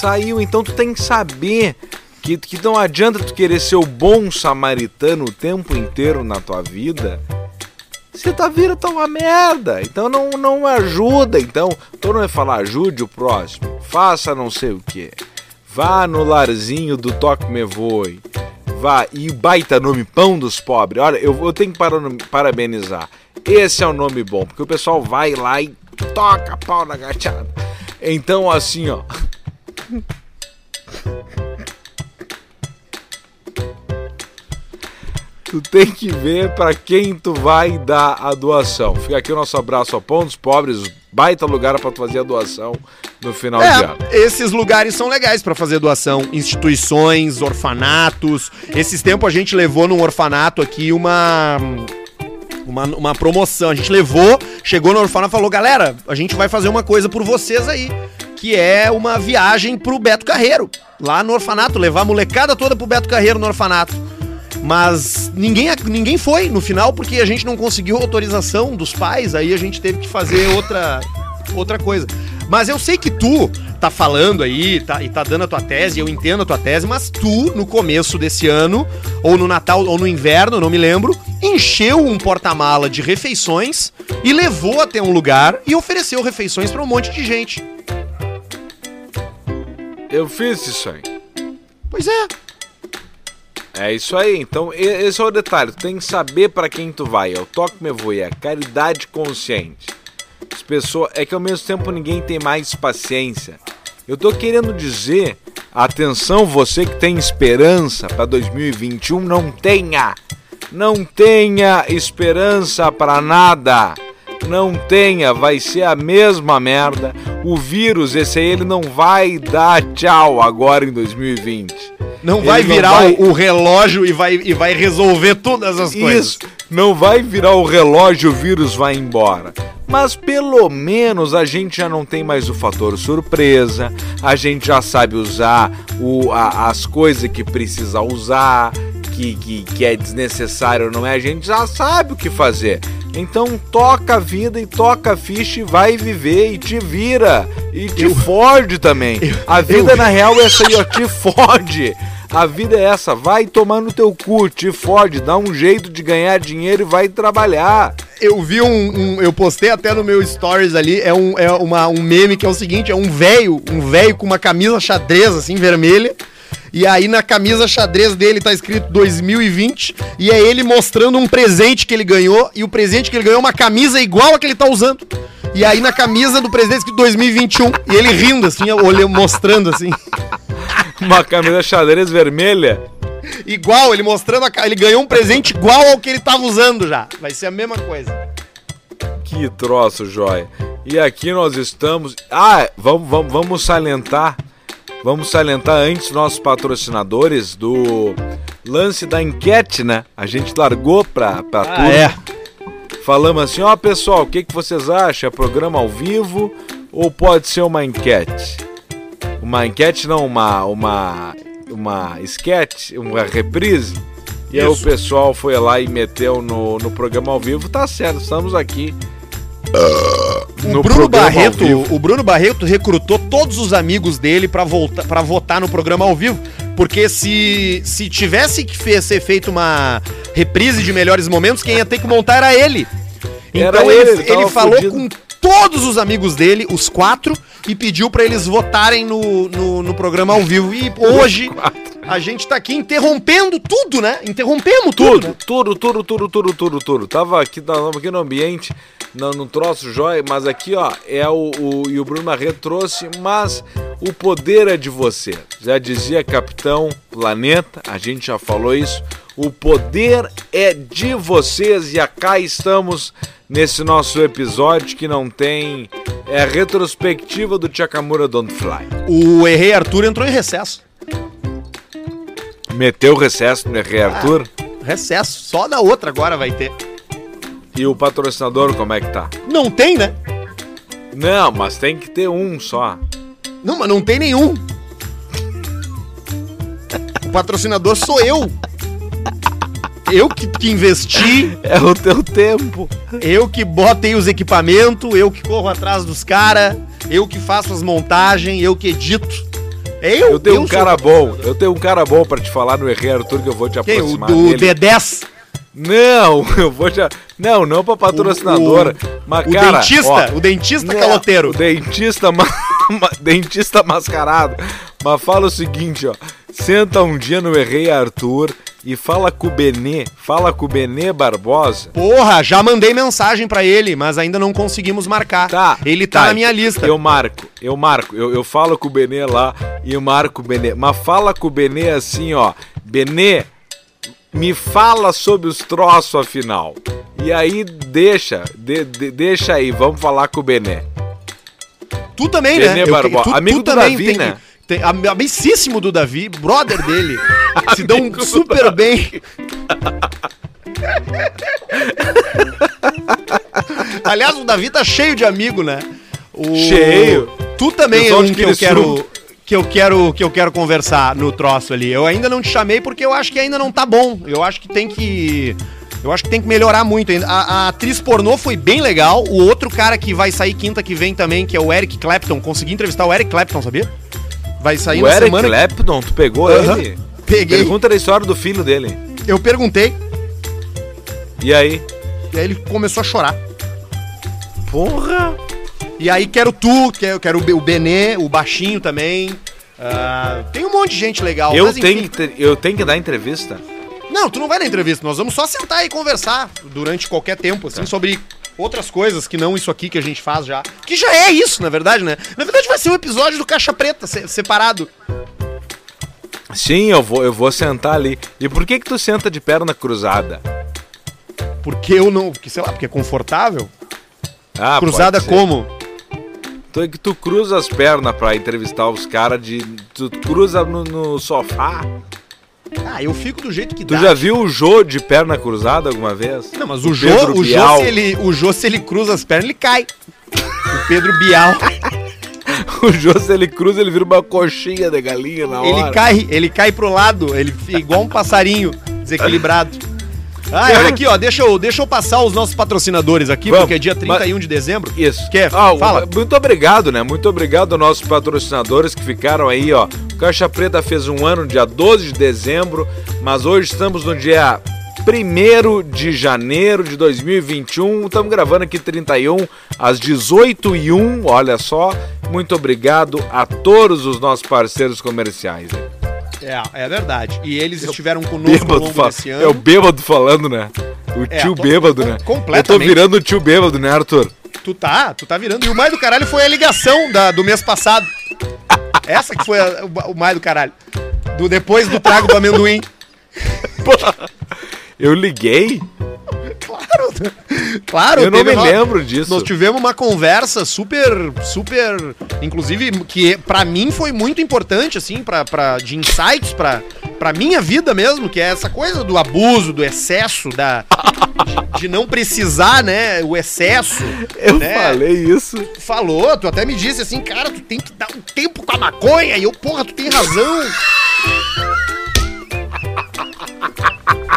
B: Saiu, então tu tem que saber que, que não adianta tu querer ser o bom samaritano o tempo inteiro na tua vida. Se tua vida tá uma merda, então não, não ajuda. Então, tu não vai falar ajude o próximo, faça não sei o que. Vá no larzinho do Toque Me Voe. Vá, e baita nome, Pão dos Pobres. Olha, eu, eu tenho que parabenizar. Esse é o nome bom, porque o pessoal vai lá e toca pau na gachada. Então, assim, ó. Tu tem que ver para quem tu vai dar a doação. Fica aqui o nosso abraço ao Pão dos Pobres, baita lugar para tu fazer a doação no final
A: É,
B: de ano.
A: esses lugares são legais pra fazer doação. Instituições, orfanatos. Esses tempos a gente levou num orfanato aqui uma. Uma, uma promoção. A gente levou, chegou no orfanato e falou: galera, a gente vai fazer uma coisa por vocês aí. Que é uma viagem pro Beto Carreiro. Lá no orfanato. Levar a molecada toda pro Beto Carreiro no orfanato. Mas ninguém, ninguém foi no final porque a gente não conseguiu autorização dos pais, aí a gente teve que fazer outra, outra coisa. Mas eu sei que tu tá falando aí tá, e tá dando a tua tese, eu entendo a tua tese, mas tu, no começo desse ano, ou no Natal, ou no inverno, não me lembro, encheu um porta-mala de refeições e levou até um lugar e ofereceu refeições pra um monte de gente.
B: Eu fiz isso aí.
A: Pois é.
B: É isso aí. Então, esse é o detalhe. Tu tem que saber para quem tu vai. É o Toque Me Voe, é a caridade consciente. As pessoas, é que ao mesmo tempo ninguém tem mais paciência. Eu tô querendo dizer, atenção você que tem esperança para 2021, não tenha. Não tenha esperança para nada. Não tenha, vai ser a mesma merda. O vírus, esse aí, ele não vai dar tchau agora em 2020.
A: Não
B: Ele
A: vai
B: não
A: virar
B: vai-
A: O, o relógio e vai, e vai resolver todas as coisas.
B: Isso, não vai virar o relógio, o vírus vai embora. Mas pelo menos a gente já não tem mais o fator surpresa, a gente já sabe usar o, a- as coisas que precisa usar, que, que, que é desnecessário ou não é, a gente já sabe o que fazer. Então toca a vida e toca a ficha e vai viver e te vira. E te fode também. a vida na real é essa aí, ó, te fode. A vida é essa, vai tomar no teu cu, te fode, dá um jeito de ganhar dinheiro e vai trabalhar.
A: Eu vi um, um- Eu postei até no meu stories ali. É um, é uma, um meme que é o seguinte: é um velho, um velho com uma camisa xadrez, assim, vermelha. E aí na camisa xadrez dele tá escrito 2020. E é ele mostrando um presente que ele ganhou. E o presente que ele ganhou é uma camisa igual a que ele tá usando. E aí na camisa do presente escrito 2021. E ele rindo, assim, olhando, mostrando assim.
B: Uma camisa xadrez vermelha.
A: Igual, ele mostrando a. Ele ganhou um presente igual ao que ele tava usando já. Vai ser a mesma coisa.
B: Que troço, joia. E aqui nós estamos. Ah, vamos, vamos, vamos salientar. Vamos salientar antes nossos patrocinadores do lance da enquete, né? A gente largou pra, pra
A: Ah,
B: turma.
A: é.
B: Falamos assim, ó pessoal, o que, que vocês acham? É programa ao vivo ou pode ser uma enquete? Uma enquete não, uma uma uma sketch, uma reprise. E aí o pessoal foi lá e meteu no, no programa ao vivo. Tá certo, estamos aqui.
A: O Bruno Barreto, o Bruno Barreto recrutou todos os amigos dele pra voltar para votar no programa ao vivo, porque se se tivesse que ser feito uma reprise de melhores momentos, quem ia ter que montar era ele.
B: Era
A: Então
B: ele,
A: ele,
B: ele
A: ele falou
B: fudido.
A: com todos os amigos dele, os quatro, e pediu pra eles votarem no, no, no programa ao vivo. E hoje a gente tá aqui interrompendo tudo, né? Interrompemos tudo. né?
B: Tudo, tudo, tudo, tudo, tudo, tudo, tudo. Tava aqui, tava aqui no ambiente, no, no troço jóia, mas aqui, ó, é o, o. E o Bruno Barreto trouxe, mas o poder é de você. Já dizia Capitão Planeta, a gente já falou isso. O poder é de vocês e acá estamos nesse nosso episódio que não tem. É retrospectiva do Chakamura Don't Fly.
A: O Errei Arthur entrou em recesso.
B: Meteu o recesso no R. Arthur.
A: Recesso. Só na outra agora vai ter.
B: E o patrocinador, como é que tá?
A: Não tem, né?
B: Não, mas tem que ter um só.
A: Não, mas não tem nenhum. O patrocinador sou eu. Eu que, que investi,
B: É o teu tempo.
A: eu que botei os equipamentos, eu que corro atrás dos caras, eu que faço as montagens, eu que edito. Eu,
B: Eu tenho um cara
A: o
B: bom, eu tenho um cara bom pra te falar no Errei Arthur que eu vou te
A: Quem? O
B: aproximar
A: do
B: dele.
A: D10.
B: Não, eu vou te... Não, não pra patrocinadora, mas
A: O
B: cara...
A: dentista,
B: ó,
A: o dentista
B: Né,
A: caloteiro.
B: O dentista, ma- ma- dentista mascarado. Mas fala o seguinte, ó. Senta um dia no Errei Arthur e fala com o Benê, fala com o Benê Barbosa.
A: Porra, já mandei mensagem pra ele, mas ainda não conseguimos marcar.
B: Tá.
A: Ele tá, na minha lista.
B: Eu marco, eu marco. Eu, eu falo com o Benê lá e eu marco o Benê. Mas fala com o Benê assim, ó. Benê, me fala sobre os troços afinal. E aí deixa, de- de- deixa aí, vamos falar com o Benê.
A: Tu também,
B: Benê
A: né? Eu-
B: Barbosa,
A: tu,
B: amigo
A: tu
B: do
A: também
B: Davi,
A: tem
B: né?
A: que- Tem, am- amicíssimo do Davi, brother dele. se dão super bem. Aliás, o Davi tá cheio de amigo, né? O-
B: Cheio.
A: Tu também é
B: Pessoal
A: um que eu quero que eu quero que eu quero conversar no troço ali. Eu ainda não te chamei porque eu acho que ainda não tá bom. Eu acho que tem que eu acho que tem que melhorar muito ainda. A, a atriz pornô foi bem legal. O outro cara que vai sair quinta que vem também, que é o Eric Clapton, consegui entrevistar o Eric Clapton, sabia? Vai sair
B: o
A: na
B: Eric
A: semana.
B: Clapton, tu pegou
A: Aham.
B: ele?
A: Peguei.
B: Pergunta da história do filho dele.
A: Eu perguntei
B: E aí?
A: e aí ele começou a chorar.
B: Porra!
A: E aí quero tu, quero, quero o Be- o Benê, o baixinho também. Ah, tem um monte de gente legal.
B: Eu
A: mas
B: tenho, que eu tenho que dar entrevista.
A: Não, tu não vai na entrevista, nós vamos só sentar e conversar durante qualquer tempo, assim, sobre outras coisas que não isso aqui que a gente faz já. Que já é isso, na verdade, né? Na verdade vai ser um episódio do Caixa Preta, se- separado.
B: Sim, eu vou, eu vou sentar ali. E por que que tu senta de perna cruzada?
A: Porque eu não. Porque, sei lá, porque é confortável.
B: Ah,
A: Cruzada como?
B: Tu, é que tu cruza as pernas pra entrevistar os caras de. Tu cruza no, no sofá.
A: Ah, eu fico do jeito que
B: Tu
A: dá.
B: já viu o Jô de perna cruzada alguma vez?
A: Não, mas o
B: O
A: Jô,
B: Pedro
A: o Jô, se ele, o Jô, se ele cruza as pernas, ele cai. O Pedro Bial,
B: O Jô, se ele cruza, ele vira uma coxinha de galinha na hora.
A: ele cai, ele cai pro lado, ele fica igual um passarinho desequilibrado. Ah, olha aqui, ó, deixa eu, deixa eu passar os nossos patrocinadores aqui,
B: Vamos,
A: porque é dia 31 de dezembro.
B: Isso.
A: Quer?
B: Ah,
A: Fala.
B: Muito obrigado, né? Muito obrigado aos nossos patrocinadores que ficaram aí, ó. Caixa Preta fez um ano dia 12 de dezembro, mas hoje estamos no dia 1 de janeiro de 2021. Estamos gravando aqui 31 às 18h01, olha só. Muito obrigado a todos os nossos parceiros comerciais.
A: É, é verdade. E eles estiveram conosco ao
B: Bêbado fa-
A: desse
B: É o
A: ano.
B: bêbado falando, né? O
A: É,
B: tio
A: com-
B: bêbado,
A: com-
B: né? Eu tô
A: completamente.
B: virando o tio bêbado, né, Arthur?
A: Tu tá, tu tá virando. E o mais do caralho foi a ligação da, do mês passado. Essa que foi a- o, o mais do caralho. Do, depois do trago do amendoim.
B: Eu liguei?
A: Claro, claro.
B: Eu não me
A: uma-
B: lembro disso.
A: Nós tivemos uma conversa super, super, inclusive que pra mim foi muito importante assim, para para de insights pra para minha vida mesmo, que é essa coisa do abuso, do excesso, da de, de não precisar, né, o excesso.
B: Eu
A: né?
B: falei isso.
A: Tu falou, tu até me disse assim, cara, tu tem que dar um tempo com a maconha. E eu, porra, tu tem razão.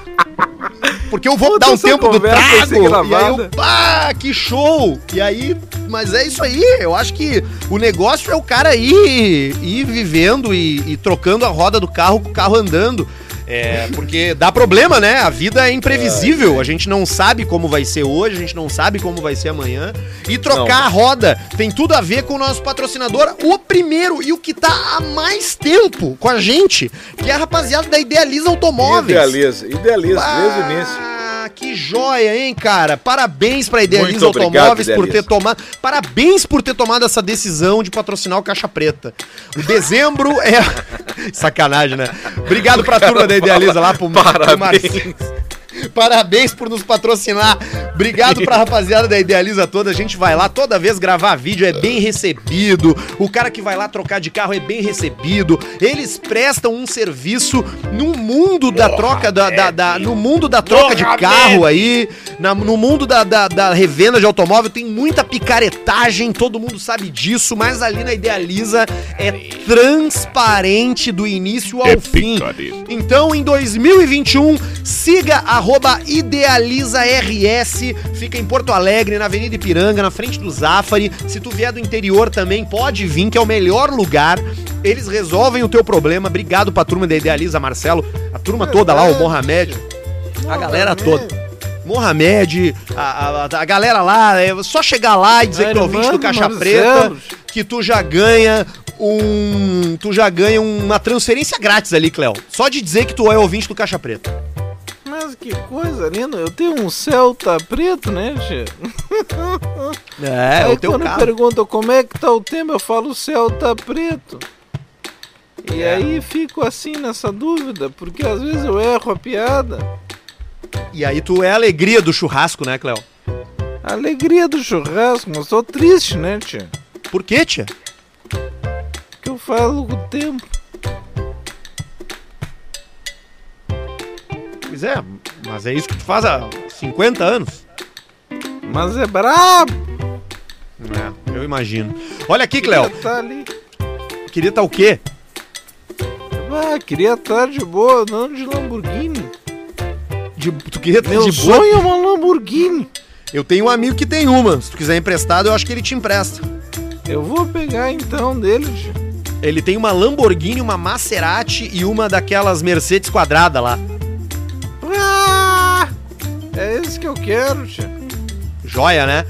A: Porque eu vou dar um tempo do trago. E aí eu, pá, que show. E aí, mas é isso aí. Eu acho que o negócio é o cara ir, ir vivendo e, e trocando a roda do carro com o carro andando. É, porque dá problema, né? A vida é imprevisível. A gente não sabe como vai ser hoje, a gente não sabe como vai ser amanhã. E trocar
B: Não.
A: a roda tem tudo a ver com o nosso patrocinador, o primeiro e o que tá há mais tempo com a gente, que é a rapaziada da Idealiza Automóveis.
B: Idealiza, idealiza, desde o início.
A: Que joia, hein, cara? Parabéns pra
B: obrigado,
A: Automóveis por ter tomado. Parabéns por ter tomado essa decisão de patrocinar o Caixa Preta. O dezembro é. Sacanagem, né? Obrigado pra turma da Idealiza lá, pro, pro
B: Parabéns.
A: Marcinho. Parabéns por nos patrocinar. Obrigado pra rapaziada da Idealiza toda. A gente vai lá toda vez gravar vídeo, é bem recebido. O cara que vai lá trocar de carro é bem recebido. Eles prestam um serviço no mundo da troca da, da- da- no mundo da troca de carro aí, na- no mundo da, da- da revenda de automóvel tem muita picaretagem, todo mundo sabe disso, mas ali na Idealiza é transparente do início ao fim. Então, em 2021, siga arroba IdealizaRS fica em Porto Alegre, na Avenida Ipiranga, na frente do Zafari. Se tu vier do interior também, pode vir, que é o melhor lugar. Eles resolvem o teu problema. Obrigado pra turma da Idealiza, Marcelo. A turma toda lá, o Mohamed. A galera toda. Mohamed, a, a, a galera lá, é só chegar lá e dizer que é ouvinte do Caixa Preta, que tu já ganha um. Tu já ganha uma transferência grátis ali, Cléo. Só de dizer que tu é ouvinte do Caixa Preta.
B: Mas que coisa linda, eu tenho um Celta preto, né, Tchê?
A: É,
B: Aí
A: o teu
B: quando
A: carro.
B: perguntam como é que tá o tempo, eu falo Celta preto. E
A: É.
B: aí fico assim nessa dúvida, porque às vezes eu erro a piada.
A: E aí tu é a alegria do churrasco, né, Cléo?
B: A alegria do churrasco, mas tô triste, né, tia?
A: Por quê, tia?
B: Que eu falo o tempo.
A: Pois é, mas é isso que tu faz há 50 anos.
B: Mas é brabo.
A: É, eu imagino. Olha aqui, Cléo.
B: Queria tá ali.
A: Queria estar o quê?
B: Ah, queria estar de boa, não de Lamborghini.
A: De, tu queria estar
B: Meu
A: de boa?
B: sonho é uma Lamborghini.
A: Eu tenho um amigo que tem uma. Se tu quiser emprestado, eu acho que ele te empresta.
B: Eu vou pegar então dele.
A: Ele tem uma Lamborghini, uma Maserati e uma daquelas Mercedes quadrada lá.
B: Esse que eu quero, tia.
A: Joia, né?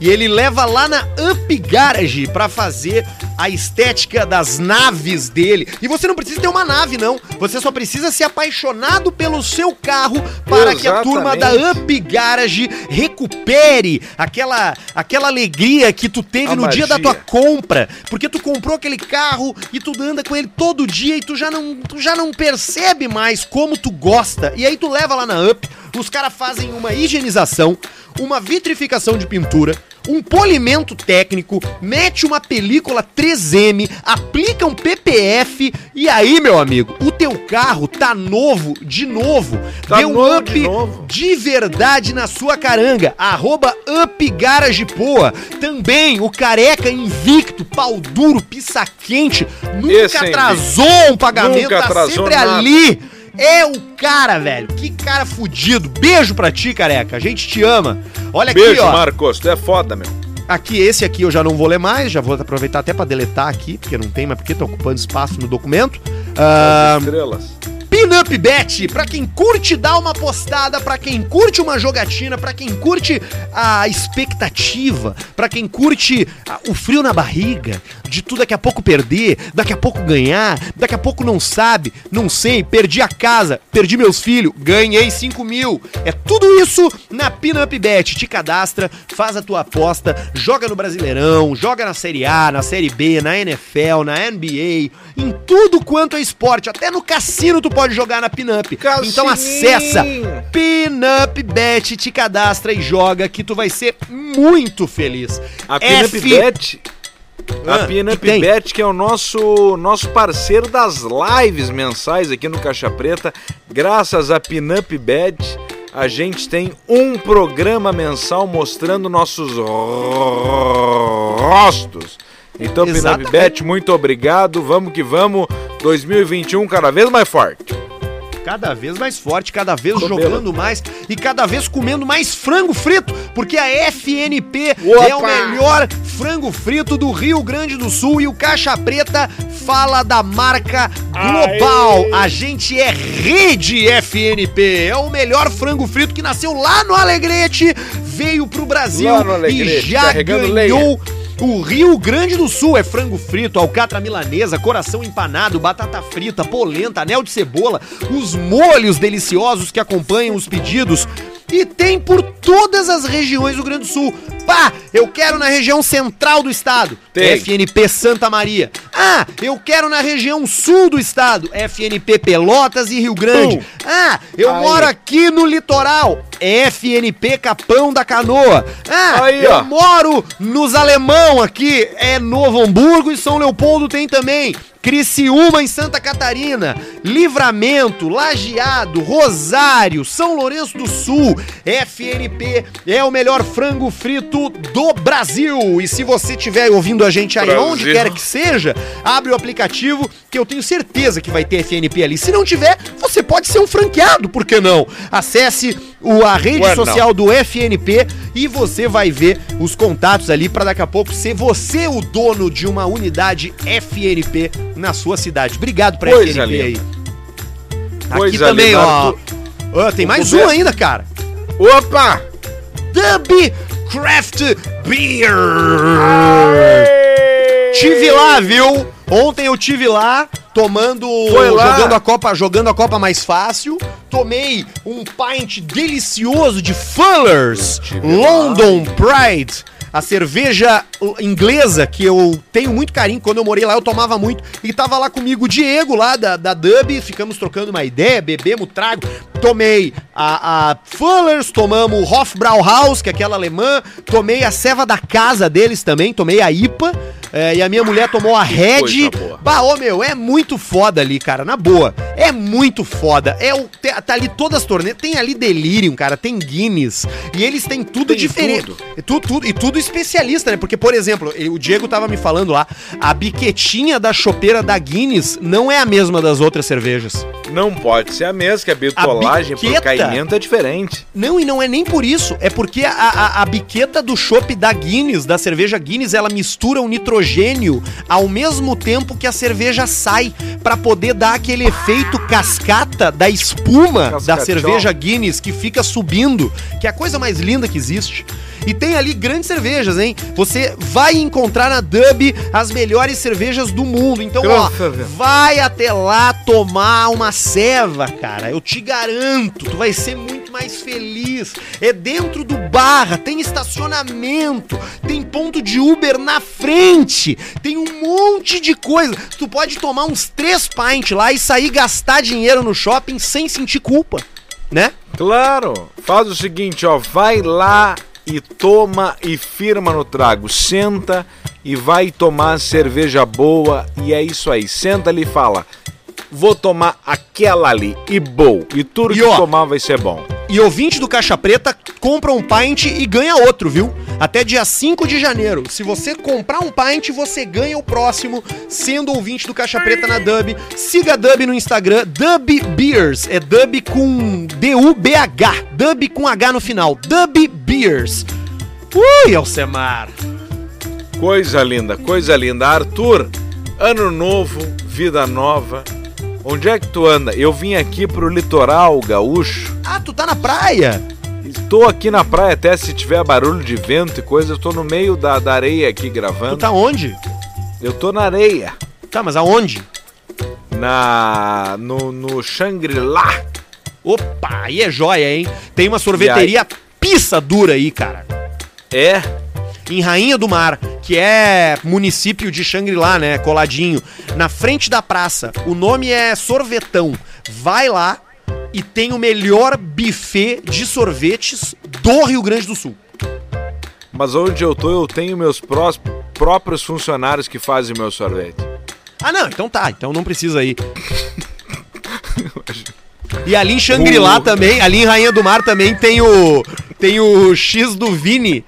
A: E ele leva lá na Up Garage pra fazer a estética das naves dele. E você não precisa ter uma nave, não. Você só precisa ser apaixonado pelo seu carro para que a turma da
B: Exatamente.
A: Up Garage recupere aquela, aquela alegria que tu teve
B: A
A: no dia da
B: magia.
A: tua compra. Porque tu comprou aquele carro e tu anda com ele todo dia e tu já não, tu já não percebe mais como tu gosta. E aí tu leva lá na Up, os caras fazem uma higienização, uma vitrificação de pintura, um polimento técnico, mete uma película 3M, aplica um PPF e aí, meu amigo, o teu carro tá novo de novo.
B: Tá
A: Dê um up
B: de
A: de verdade na sua caranga. Arroba Up Garage Poa. Também o careca invicto, pau duro, pizza quente. Nunca
B: Esse é
A: atrasou um pagamento,
B: Nunca
A: tá sempre
B: nada.
A: ali. É o cara, velho. Que cara fudido. Beijo pra ti, careca. A gente te ama. Olha aqui,
B: Beijo,
A: ó.
B: Marcos, tu é foda, meu.
A: Aqui, esse aqui eu já não vou ler mais, já vou aproveitar até pra deletar aqui, porque não tem, mas porque tá ocupando espaço no documento. Ah,
B: As estrelas.
A: Pinup Bet, pra quem curte dar uma postada, pra quem curte uma jogatina, pra quem curte a expectativa, pra quem curte ah, o frio na barriga, de tu daqui a pouco perder, daqui a pouco ganhar, daqui a pouco não sabe, não sei, perdi a casa, perdi meus filhos, ganhei 5 mil. É tudo isso na Pinup Bet. Te cadastra, faz a tua aposta, joga no Brasileirão, joga na Série A, na Série B, na NFL, na NBA, em tudo quanto é esporte, até no cassino tu pode jogar na Pinup. Então acessa Pinup Bet, te cadastra e joga que tu vai ser muito feliz.
B: A Pinup
A: F-
B: Bet.
A: Ah,
B: A Pinup
A: que tem?
B: Bet, que é o nosso, nosso parceiro das lives mensais aqui no Caixa Preta. Graças a Pinup Bet, a gente tem um programa mensal mostrando nossos rostos. Então,
A: Exatamente.
B: Muito obrigado. Vamos que vamos. 2021 cada vez mais forte.
A: Cada vez mais forte, cada vez
B: Tô
A: jogando mais e cada vez comendo mais frango frito, porque a FNP
B: Opa!
A: é o melhor frango frito do Rio Grande do Sul e o Caixa Preta fala da marca global.
B: Aê!
A: A gente é rede FNP, é o melhor frango frito que nasceu lá no Alegrete, veio pro Brasil e já ganhou o Rio Grande do Sul é frango frito, alcatra milanesa, coração empanado, batata frita, polenta, anel de cebola, os molhos deliciosos que acompanham os pedidos. E tem por todas as regiões do Grande do Sul. Pá, eu quero na região central do estado.
B: Tem.
A: FNP Santa Maria. Ah, eu quero na região sul do estado. FNP Pelotas e Rio Grande.
B: Pum.
A: Ah, eu
B: Aí.
A: moro aqui no litoral. FNP Capão da Canoa. Ah,
B: Aí,
A: eu
B: ó.
A: moro nos Alemão aqui. É Novo Hamburgo e São Leopoldo tem também. Criciúma em Santa Catarina, Livramento, Lajeado, Rosário, São Lourenço do Sul, FNP é o melhor frango frito do Brasil. E se você estiver ouvindo a gente aí
B: Brasil.
A: onde quer que seja, abre o aplicativo que eu tenho certeza que vai ter FNP ali. Se não tiver, você pode ser um franqueado, por que não? Acesse o, a rede
B: Ué, não.
A: social do FNP e você vai ver os contatos ali para daqui a pouco ser você o dono de uma unidade FNP na sua cidade. Obrigado pra
B: Coisa
A: FNP aí.
B: linda.
A: Aqui também,
B: linda,
A: ó. Ó, tem mais um ainda, cara.
B: Opa!
A: Dub Craft Beer. Tive lá, viu? Ontem eu tive lá tomando,
B: lá?
A: jogando a copa, jogando a copa mais fácil. Tomei um pint delicioso de Fullers London Pride. A cerveja inglesa que eu tenho muito carinho. Quando eu morei lá, eu tomava muito. E tava lá comigo o Diego, lá da, da Dub. Ficamos trocando uma ideia, bebemos trago. Tomei a, a Fullers, tomamos o Hofbrauhaus, que é aquela alemã. Tomei a ceva da casa deles também. Tomei a IPA. é, e a minha mulher tomou a Red. Bah, ô meu, é muito foda ali, cara, na boa. É muito foda. É o, tá ali todas as torneiras. Tem ali Delirium, cara, tem Guinness. E eles têm tudo
B: Tem
A: diferente.
B: tudo.
A: E tudo, tudo- e tudo especialista, né? Porque, por exemplo, o Diego tava me falando lá, a biquetinha da chopeira da Guinness não é a mesma das outras cervejas.
B: Não pode ser a mesma, que a pro
A: biqueta-
B: caimento é diferente.
A: Não, e não é nem por isso. É porque a, a, a biqueta do chopp da Guinness, da cerveja Guinness, ela mistura o nitrogênio ao mesmo tempo que a cerveja sai, pra poder dar aquele efeito cascata da espuma da
B: Cascatão.
A: cerveja Guinness que fica subindo, que é a coisa mais linda que existe. E tem ali grandes cervejas, hein? Você vai encontrar na Dub as melhores cervejas do mundo. Então, ó, vai até lá tomar uma ceva, cara. Eu te garanto, tu vai ser muito mais feliz. É dentro do bar, tem estacionamento, tem ponto de Uber na frente, tem um monte de coisa. Tu pode tomar uns três pints lá e sair gastar dinheiro no shopping sem sentir culpa, né?
B: Claro, faz o seguinte, ó, vai lá e toma e firma no trago. Senta e vai tomar cerveja boa e é isso aí. Senta ali e fala: "Vou tomar aquela ali e boa. E tudo
A: E
B: que
A: ó,
B: tomar vai ser bom."
A: E ouvinte do Caixa Preta compra um pint e ganha outro, viu? Até dia 5 de janeiro. Se você comprar um pint, você ganha o próximo, sendo ouvinte do Caixa Preta na Dub. Siga a Dub no Instagram, Dub Beers. É Dub com D-U-B-H. Dub com H no final. Dub Beers. Ui, Alcemar.
B: Coisa linda, coisa linda. Arthur, ano novo, vida nova. Onde é que tu anda? Eu vim aqui pro litoral gaúcho.
A: Ah, tu tá na praia?
B: Estou aqui na praia, até se tiver barulho de vento e coisa, eu tô no meio da, da areia aqui
A: Tu
B: gravando.
A: tá onde?
B: Eu tô na areia.
A: Tá, mas aonde?
B: Na. no, no Shangri-La.
A: Opa, aí é joia, hein? Tem uma sorveteria pissa dura aí, cara.
B: É.
A: em Rainha do Mar, que é município de Xangri-Lá, né? Coladinho. Na frente da praça. O nome é Sorvetão. Vai lá e tem o melhor buffet de sorvetes do Rio Grande do Sul.
B: Mas onde eu tô, eu tenho meus prós- próprios funcionários que fazem meu sorvete.
A: Ah, não, então tá, então não precisa ir. E ali em Xangri-Lá
B: O-
A: também, ali em Rainha do Mar também tem o tem o X do Vini,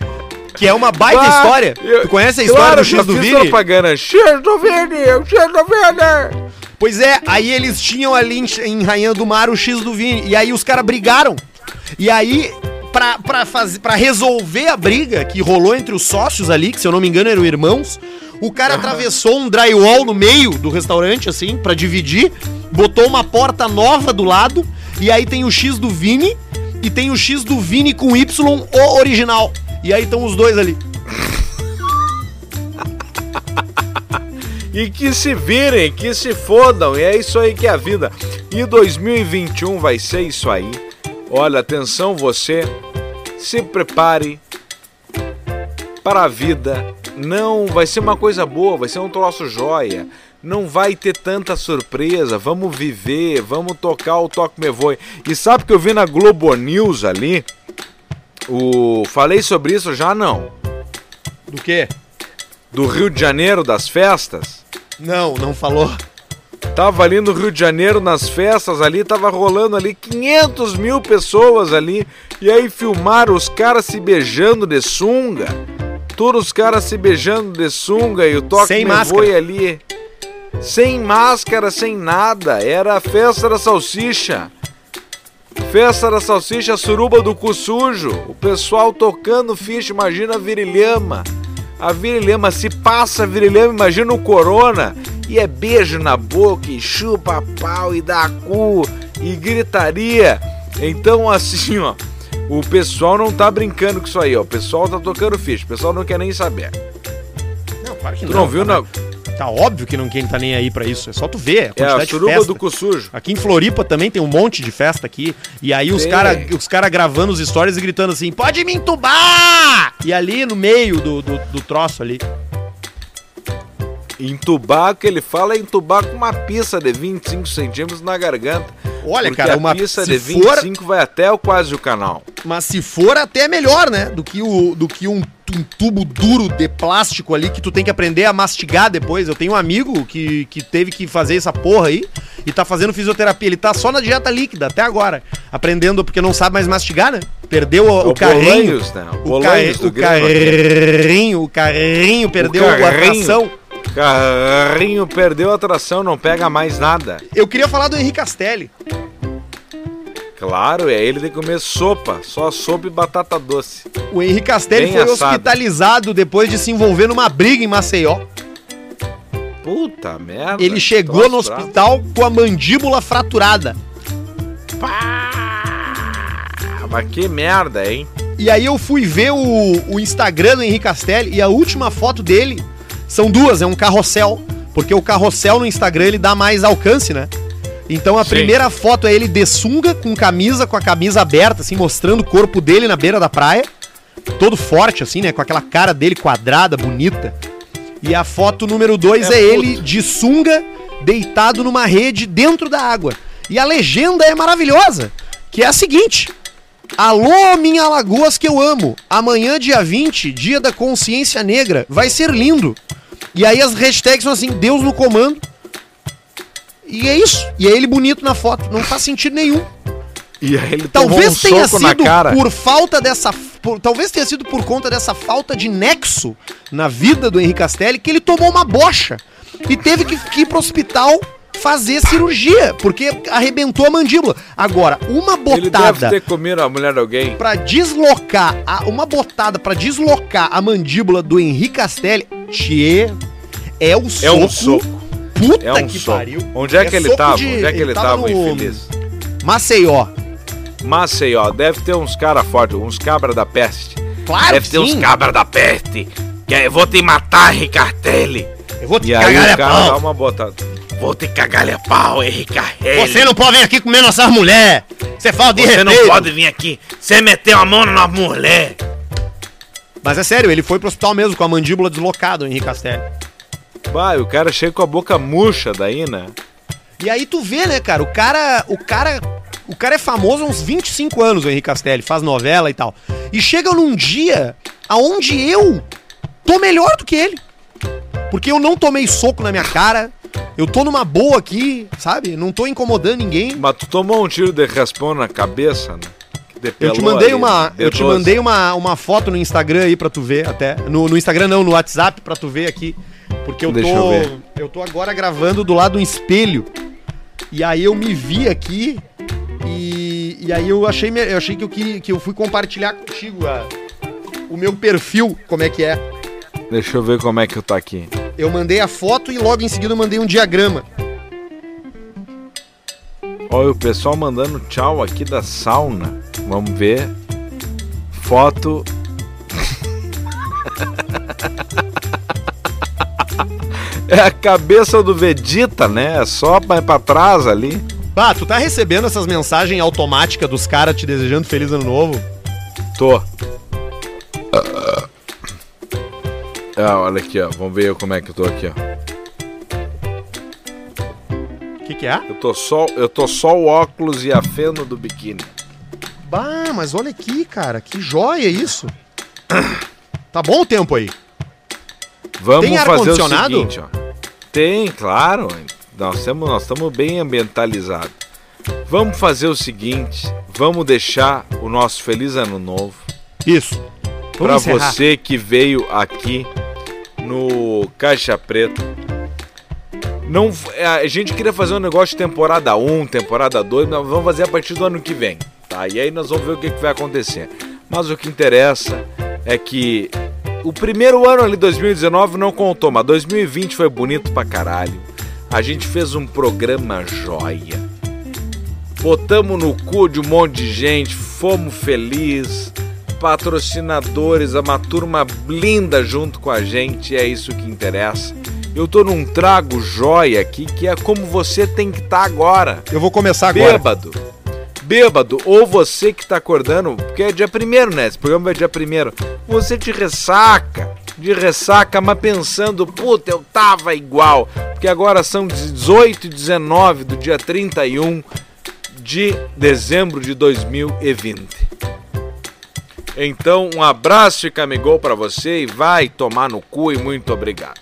A: que é uma baita
B: Ah,
A: história.
B: eu-
A: Tu conhece a história
B: claro,
A: do Vini?
B: propaganda. X do Vini, o X do Vini.
A: Pois é, aí eles tinham ali em, em Rainha do Mar o X do Vini. E aí os caras brigaram. E aí, pra, pra, fazer, pra resolver a briga que rolou entre os sócios ali, que se eu não me engano eram irmãos, o cara atravessou um drywall no meio do restaurante, assim, pra dividir, botou uma porta nova do lado, e aí tem o X do Vini e tem o X do Vini com Y, o original. E aí estão os dois ali.
B: E que se virem, que se fodam, e é isso aí que é a vida. E 2021 vai ser isso aí. Olha, atenção você, se prepare para a vida. Não vai ser uma coisa boa, vai ser um troço joia. Não vai ter tanta surpresa. Vamos viver, vamos tocar o toque me voe. E sabe que eu vi na Globo News ali? O falei sobre isso já não.
A: Do quê?
B: Do Rio de Janeiro das festas.
A: Não, não falou.
B: Tava ali no Rio de Janeiro nas festas ali, tava rolando ali 500 mil pessoas ali. E aí filmaram os caras se beijando de sunga. Todos os caras se beijando de sunga e o toque
A: Sem
B: me voe ali. Sem máscara, sem nada. Era a festa da salsicha. Festa da salsicha, suruba do cu sujo. O pessoal tocando ficha, imagina a virilhama. A virilhama, se passa a virilhama, imagina o corona. E é beijo na boca, e chupa pau, e dá cu, e gritaria. Então, assim, ó, o pessoal não tá brincando com isso aí, ó. O pessoal tá tocando ficha, o pessoal não quer nem saber.
A: Não, claro que
B: Tu não viu,
A: tá,
B: não?
A: Tá óbvio que ninguém tá nem aí pra isso. É só tu ver a
B: É a
A: quantidade de
B: suruba
A: festa.
B: do cu sujo.
A: Aqui em Floripa também tem um monte de festa aqui. E aí os caras os cara gravando os stories e gritando assim: pode me entubar! E ali no meio do, do, do troço ali.
B: Entubar, o que ele fala é entubar com uma pista de 25 centímetros na garganta.
A: Olha,
B: porque
A: cara,
B: a
A: uma
B: pista de
A: for,
B: 25 vai até o quase o canal.
A: mas se for até melhor, né? Do que, o, do que um, um tubo duro de plástico ali que tu tem que aprender a mastigar depois. Eu tenho um amigo que, que teve que fazer essa porra aí e tá fazendo fisioterapia. Ele tá só na dieta líquida até agora, aprendendo porque não sabe mais mastigar, né? Perdeu o, o carrinho.
B: Bolanhos, né? O
A: O, ca... o carrinho, o carrinho perdeu a
B: carrinho.
A: atração.
B: Carrinho perdeu a tração, não pega mais nada.
A: Eu queria falar do Henrique Castelli.
B: Claro, é ele de comer sopa, só sopa e batata doce.
A: O Henrique Castelli
B: Bem
A: foi
B: assado.
A: hospitalizado depois de se envolver numa briga em Maceió.
B: Puta merda.
A: Ele chegou no hospital com a mandíbula fraturada.
B: Ah, Mas que merda, hein?
A: E aí eu fui ver o, o Instagram do Henrique Castelli e a última foto dele são duas, é um carrossel. Porque o carrossel no Instagram ele dá mais alcance, né? Então a
B: Sim.
A: primeira foto é ele de sunga, com camisa, com a camisa aberta, assim, mostrando o corpo dele na beira da praia. Todo forte, assim, né? Com aquela cara dele quadrada, bonita. E a foto número dois é,
B: É
A: ele de sunga, deitado numa rede dentro da água. E a legenda é maravilhosa, que é a seguinte: Alô, minha Alagoas que eu amo. Amanhã, dia 20, dia da consciência negra, vai ser lindo. E aí as hashtags são assim, Deus no comando. E é isso. E é ele bonito na foto. Não faz sentido nenhum.
B: E aí ele
A: Talvez
B: tomou um
A: tenha sido
B: cara.
A: por falta dessa. por- talvez tenha sido por conta dessa falta de nexo na vida do Henrique Castelli que ele tomou uma bocha e teve que, que ir pro hospital fazer cirurgia, porque arrebentou a mandíbula. Agora, uma
B: Ele deve
A: botada
B: ter comido a mulher de alguém.
A: pra deslocar, a- uma botada pra deslocar a mandíbula do Henrique Castelli, tchê, é um soco.
B: É um soco.
A: Puta
B: É um
A: que
B: soco.
A: pariu.
B: Onde é que ele
A: soco
B: tava?
A: de-
B: Onde é que ele tava, infeliz?
A: Maceió.
B: Maceió, deve ter uns caras fortes, uns cabras da peste.
A: Claro
B: deve ter uns
A: sim.
B: cabras da peste. Que eu vou te matar, Ricardelli.
A: Eu vou te
B: E aí
A: cagar
B: o
A: a
B: cara
A: pau.
B: dá uma botada. Vou te cagar a pau, Ricardelli.
A: Você não pode vir aqui comer nossas mulheres. Você fala de
B: Você não
A: respeito.
B: pode vir aqui. Você meteu a mão na mulher.
A: Mas é sério, ele foi pro hospital mesmo com a mandíbula deslocada, o Henrique Castelli.
B: Vai, o cara chega com a boca murcha daí, né?
A: E aí tu vê, né, cara, o cara, o cara, o cara é famoso há uns 25 anos, o Henrique Castelli, faz novela e tal. E chega num dia aonde eu tô melhor do que ele. Porque eu não tomei soco na minha cara, eu tô numa boa aqui, sabe? Não tô incomodando ninguém.
B: Mas tu tomou um tiro de raspão na cabeça, né? Que
A: Eu te mandei uma, eu te
B: D12.
A: mandei uma, uma foto no Instagram aí pra tu ver até. No, no Instagram não, no WhatsApp pra tu ver aqui. Porque eu
B: Deixa
A: tô
B: eu
A: eu tô agora gravando do lado do espelho. E aí eu me vi aqui e, e aí eu achei eu achei que eu queria que eu fui compartilhar contigo a- o meu perfil, como é que é.
B: Deixa eu ver como é que eu tô aqui.
A: Eu mandei a foto e logo em seguida eu mandei um diagrama.
B: Olha o pessoal mandando tchau aqui da sauna. Vamos ver. Foto. é a cabeça do Vegeta, né? É só pra trás ali.
A: Bah, tu tá recebendo essas mensagens automáticas dos caras te desejando feliz ano novo?
B: Tô. Ah, olha aqui, ó. Vamos ver como é que eu tô aqui, ó.
A: O que que é?
B: Eu tô só, eu tô só o óculos e a fenda do biquíni.
A: Bah, mas olha aqui, cara, que joia isso. Tá bom o tempo aí?
B: Vamos
A: Tem
B: fazer o seguinte, ó. Tem, claro. Nós estamos nós estamos bem ambientalizados. Vamos fazer o seguinte, vamos deixar o nosso feliz ano novo
A: Isso. Encerrar.
B: você que veio aqui no Caixa Preta. Não, é, a gente queria fazer um negócio de temporada 1, temporada 2, mas vamos fazer a partir do ano que vem, tá? E aí nós vamos ver o que, que vai acontecer. Mas o que interessa é que o primeiro ano ali, 2019, não contou, mas 2020 foi bonito pra caralho. A gente fez um programa joia. Botamos no cu de um monte de gente, fomos felizes, patrocinadores, uma turma linda junto com a gente, é isso que interessa. Eu tô num trago joia aqui, que é como você tem que estar agora.
A: Eu vou começar agora.
B: Bêbado. Bêbado, ou você que tá acordando, porque é dia primeiro, né? Esse programa é dia primeiro. Você te ressaca, de ressaca, mas pensando, puta, eu tava igual. Porque agora são 18 e 19 do dia 31 de dezembro de 2020. Então, um abraço e camigol pra você e vai tomar no cu e muito obrigado.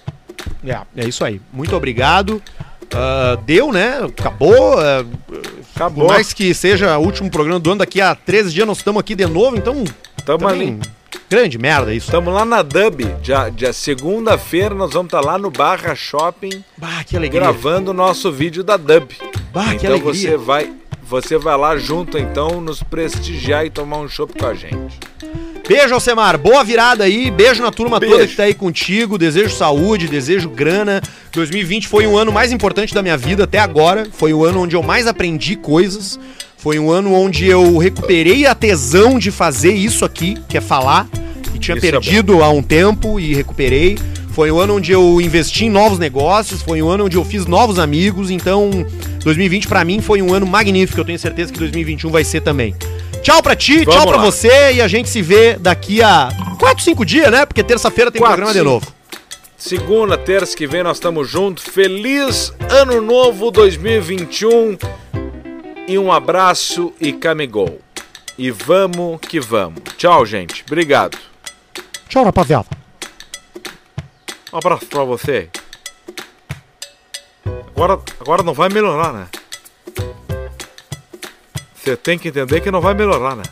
A: É, é isso aí. Muito obrigado. Ah, deu, né? Acabou. ah,
B: Acabou.
A: Por mais que seja o último programa do ano, daqui a 13 dias nós estamos aqui de novo, então.
B: Tamo ali.
A: Grande merda isso.
B: Estamos lá na Dub, dia, dia segunda-feira nós vamos estar lá no Barra Shopping
A: Bah, que alegria.
B: gravando o nosso vídeo da Dub.
A: Bah, que
B: então
A: alegria.
B: você vai, você vai lá junto então nos prestigiar e tomar um chopp com a gente.
A: Beijo, Alcemar. Boa virada aí. Beijo na turma
B: Beijo.
A: toda que tá aí contigo. Desejo saúde, desejo grana. 2020 foi um ano mais importante da minha vida até agora. Foi o ano onde eu mais aprendi coisas. Foi um ano onde eu recuperei a tesão de fazer isso aqui, que é falar, que tinha
B: Isso é
A: perdido há um tempo e recuperei. Foi o ano onde eu investi em novos negócios, foi o ano onde eu fiz novos amigos, então 2020 pra mim foi um ano magnífico, eu tenho certeza que 2021 vai ser também. Tchau pra ti,
B: Vamos
A: tchau pra
B: lá.
A: você e a gente se vê daqui a 4, 5 dias, né? Porque terça-feira tem
B: Quatro,
A: programa de novo.
B: Segunda, terça que vem nós estamos juntos. Feliz Ano Novo 2021 e um abraço e camigol. E vamos que vamos. Tchau, gente. Obrigado.
A: Tchau, rapaziada.
B: Um abraço pra você. Agora, agora não vai melhorar, né? Você tem que entender que não vai melhorar, né?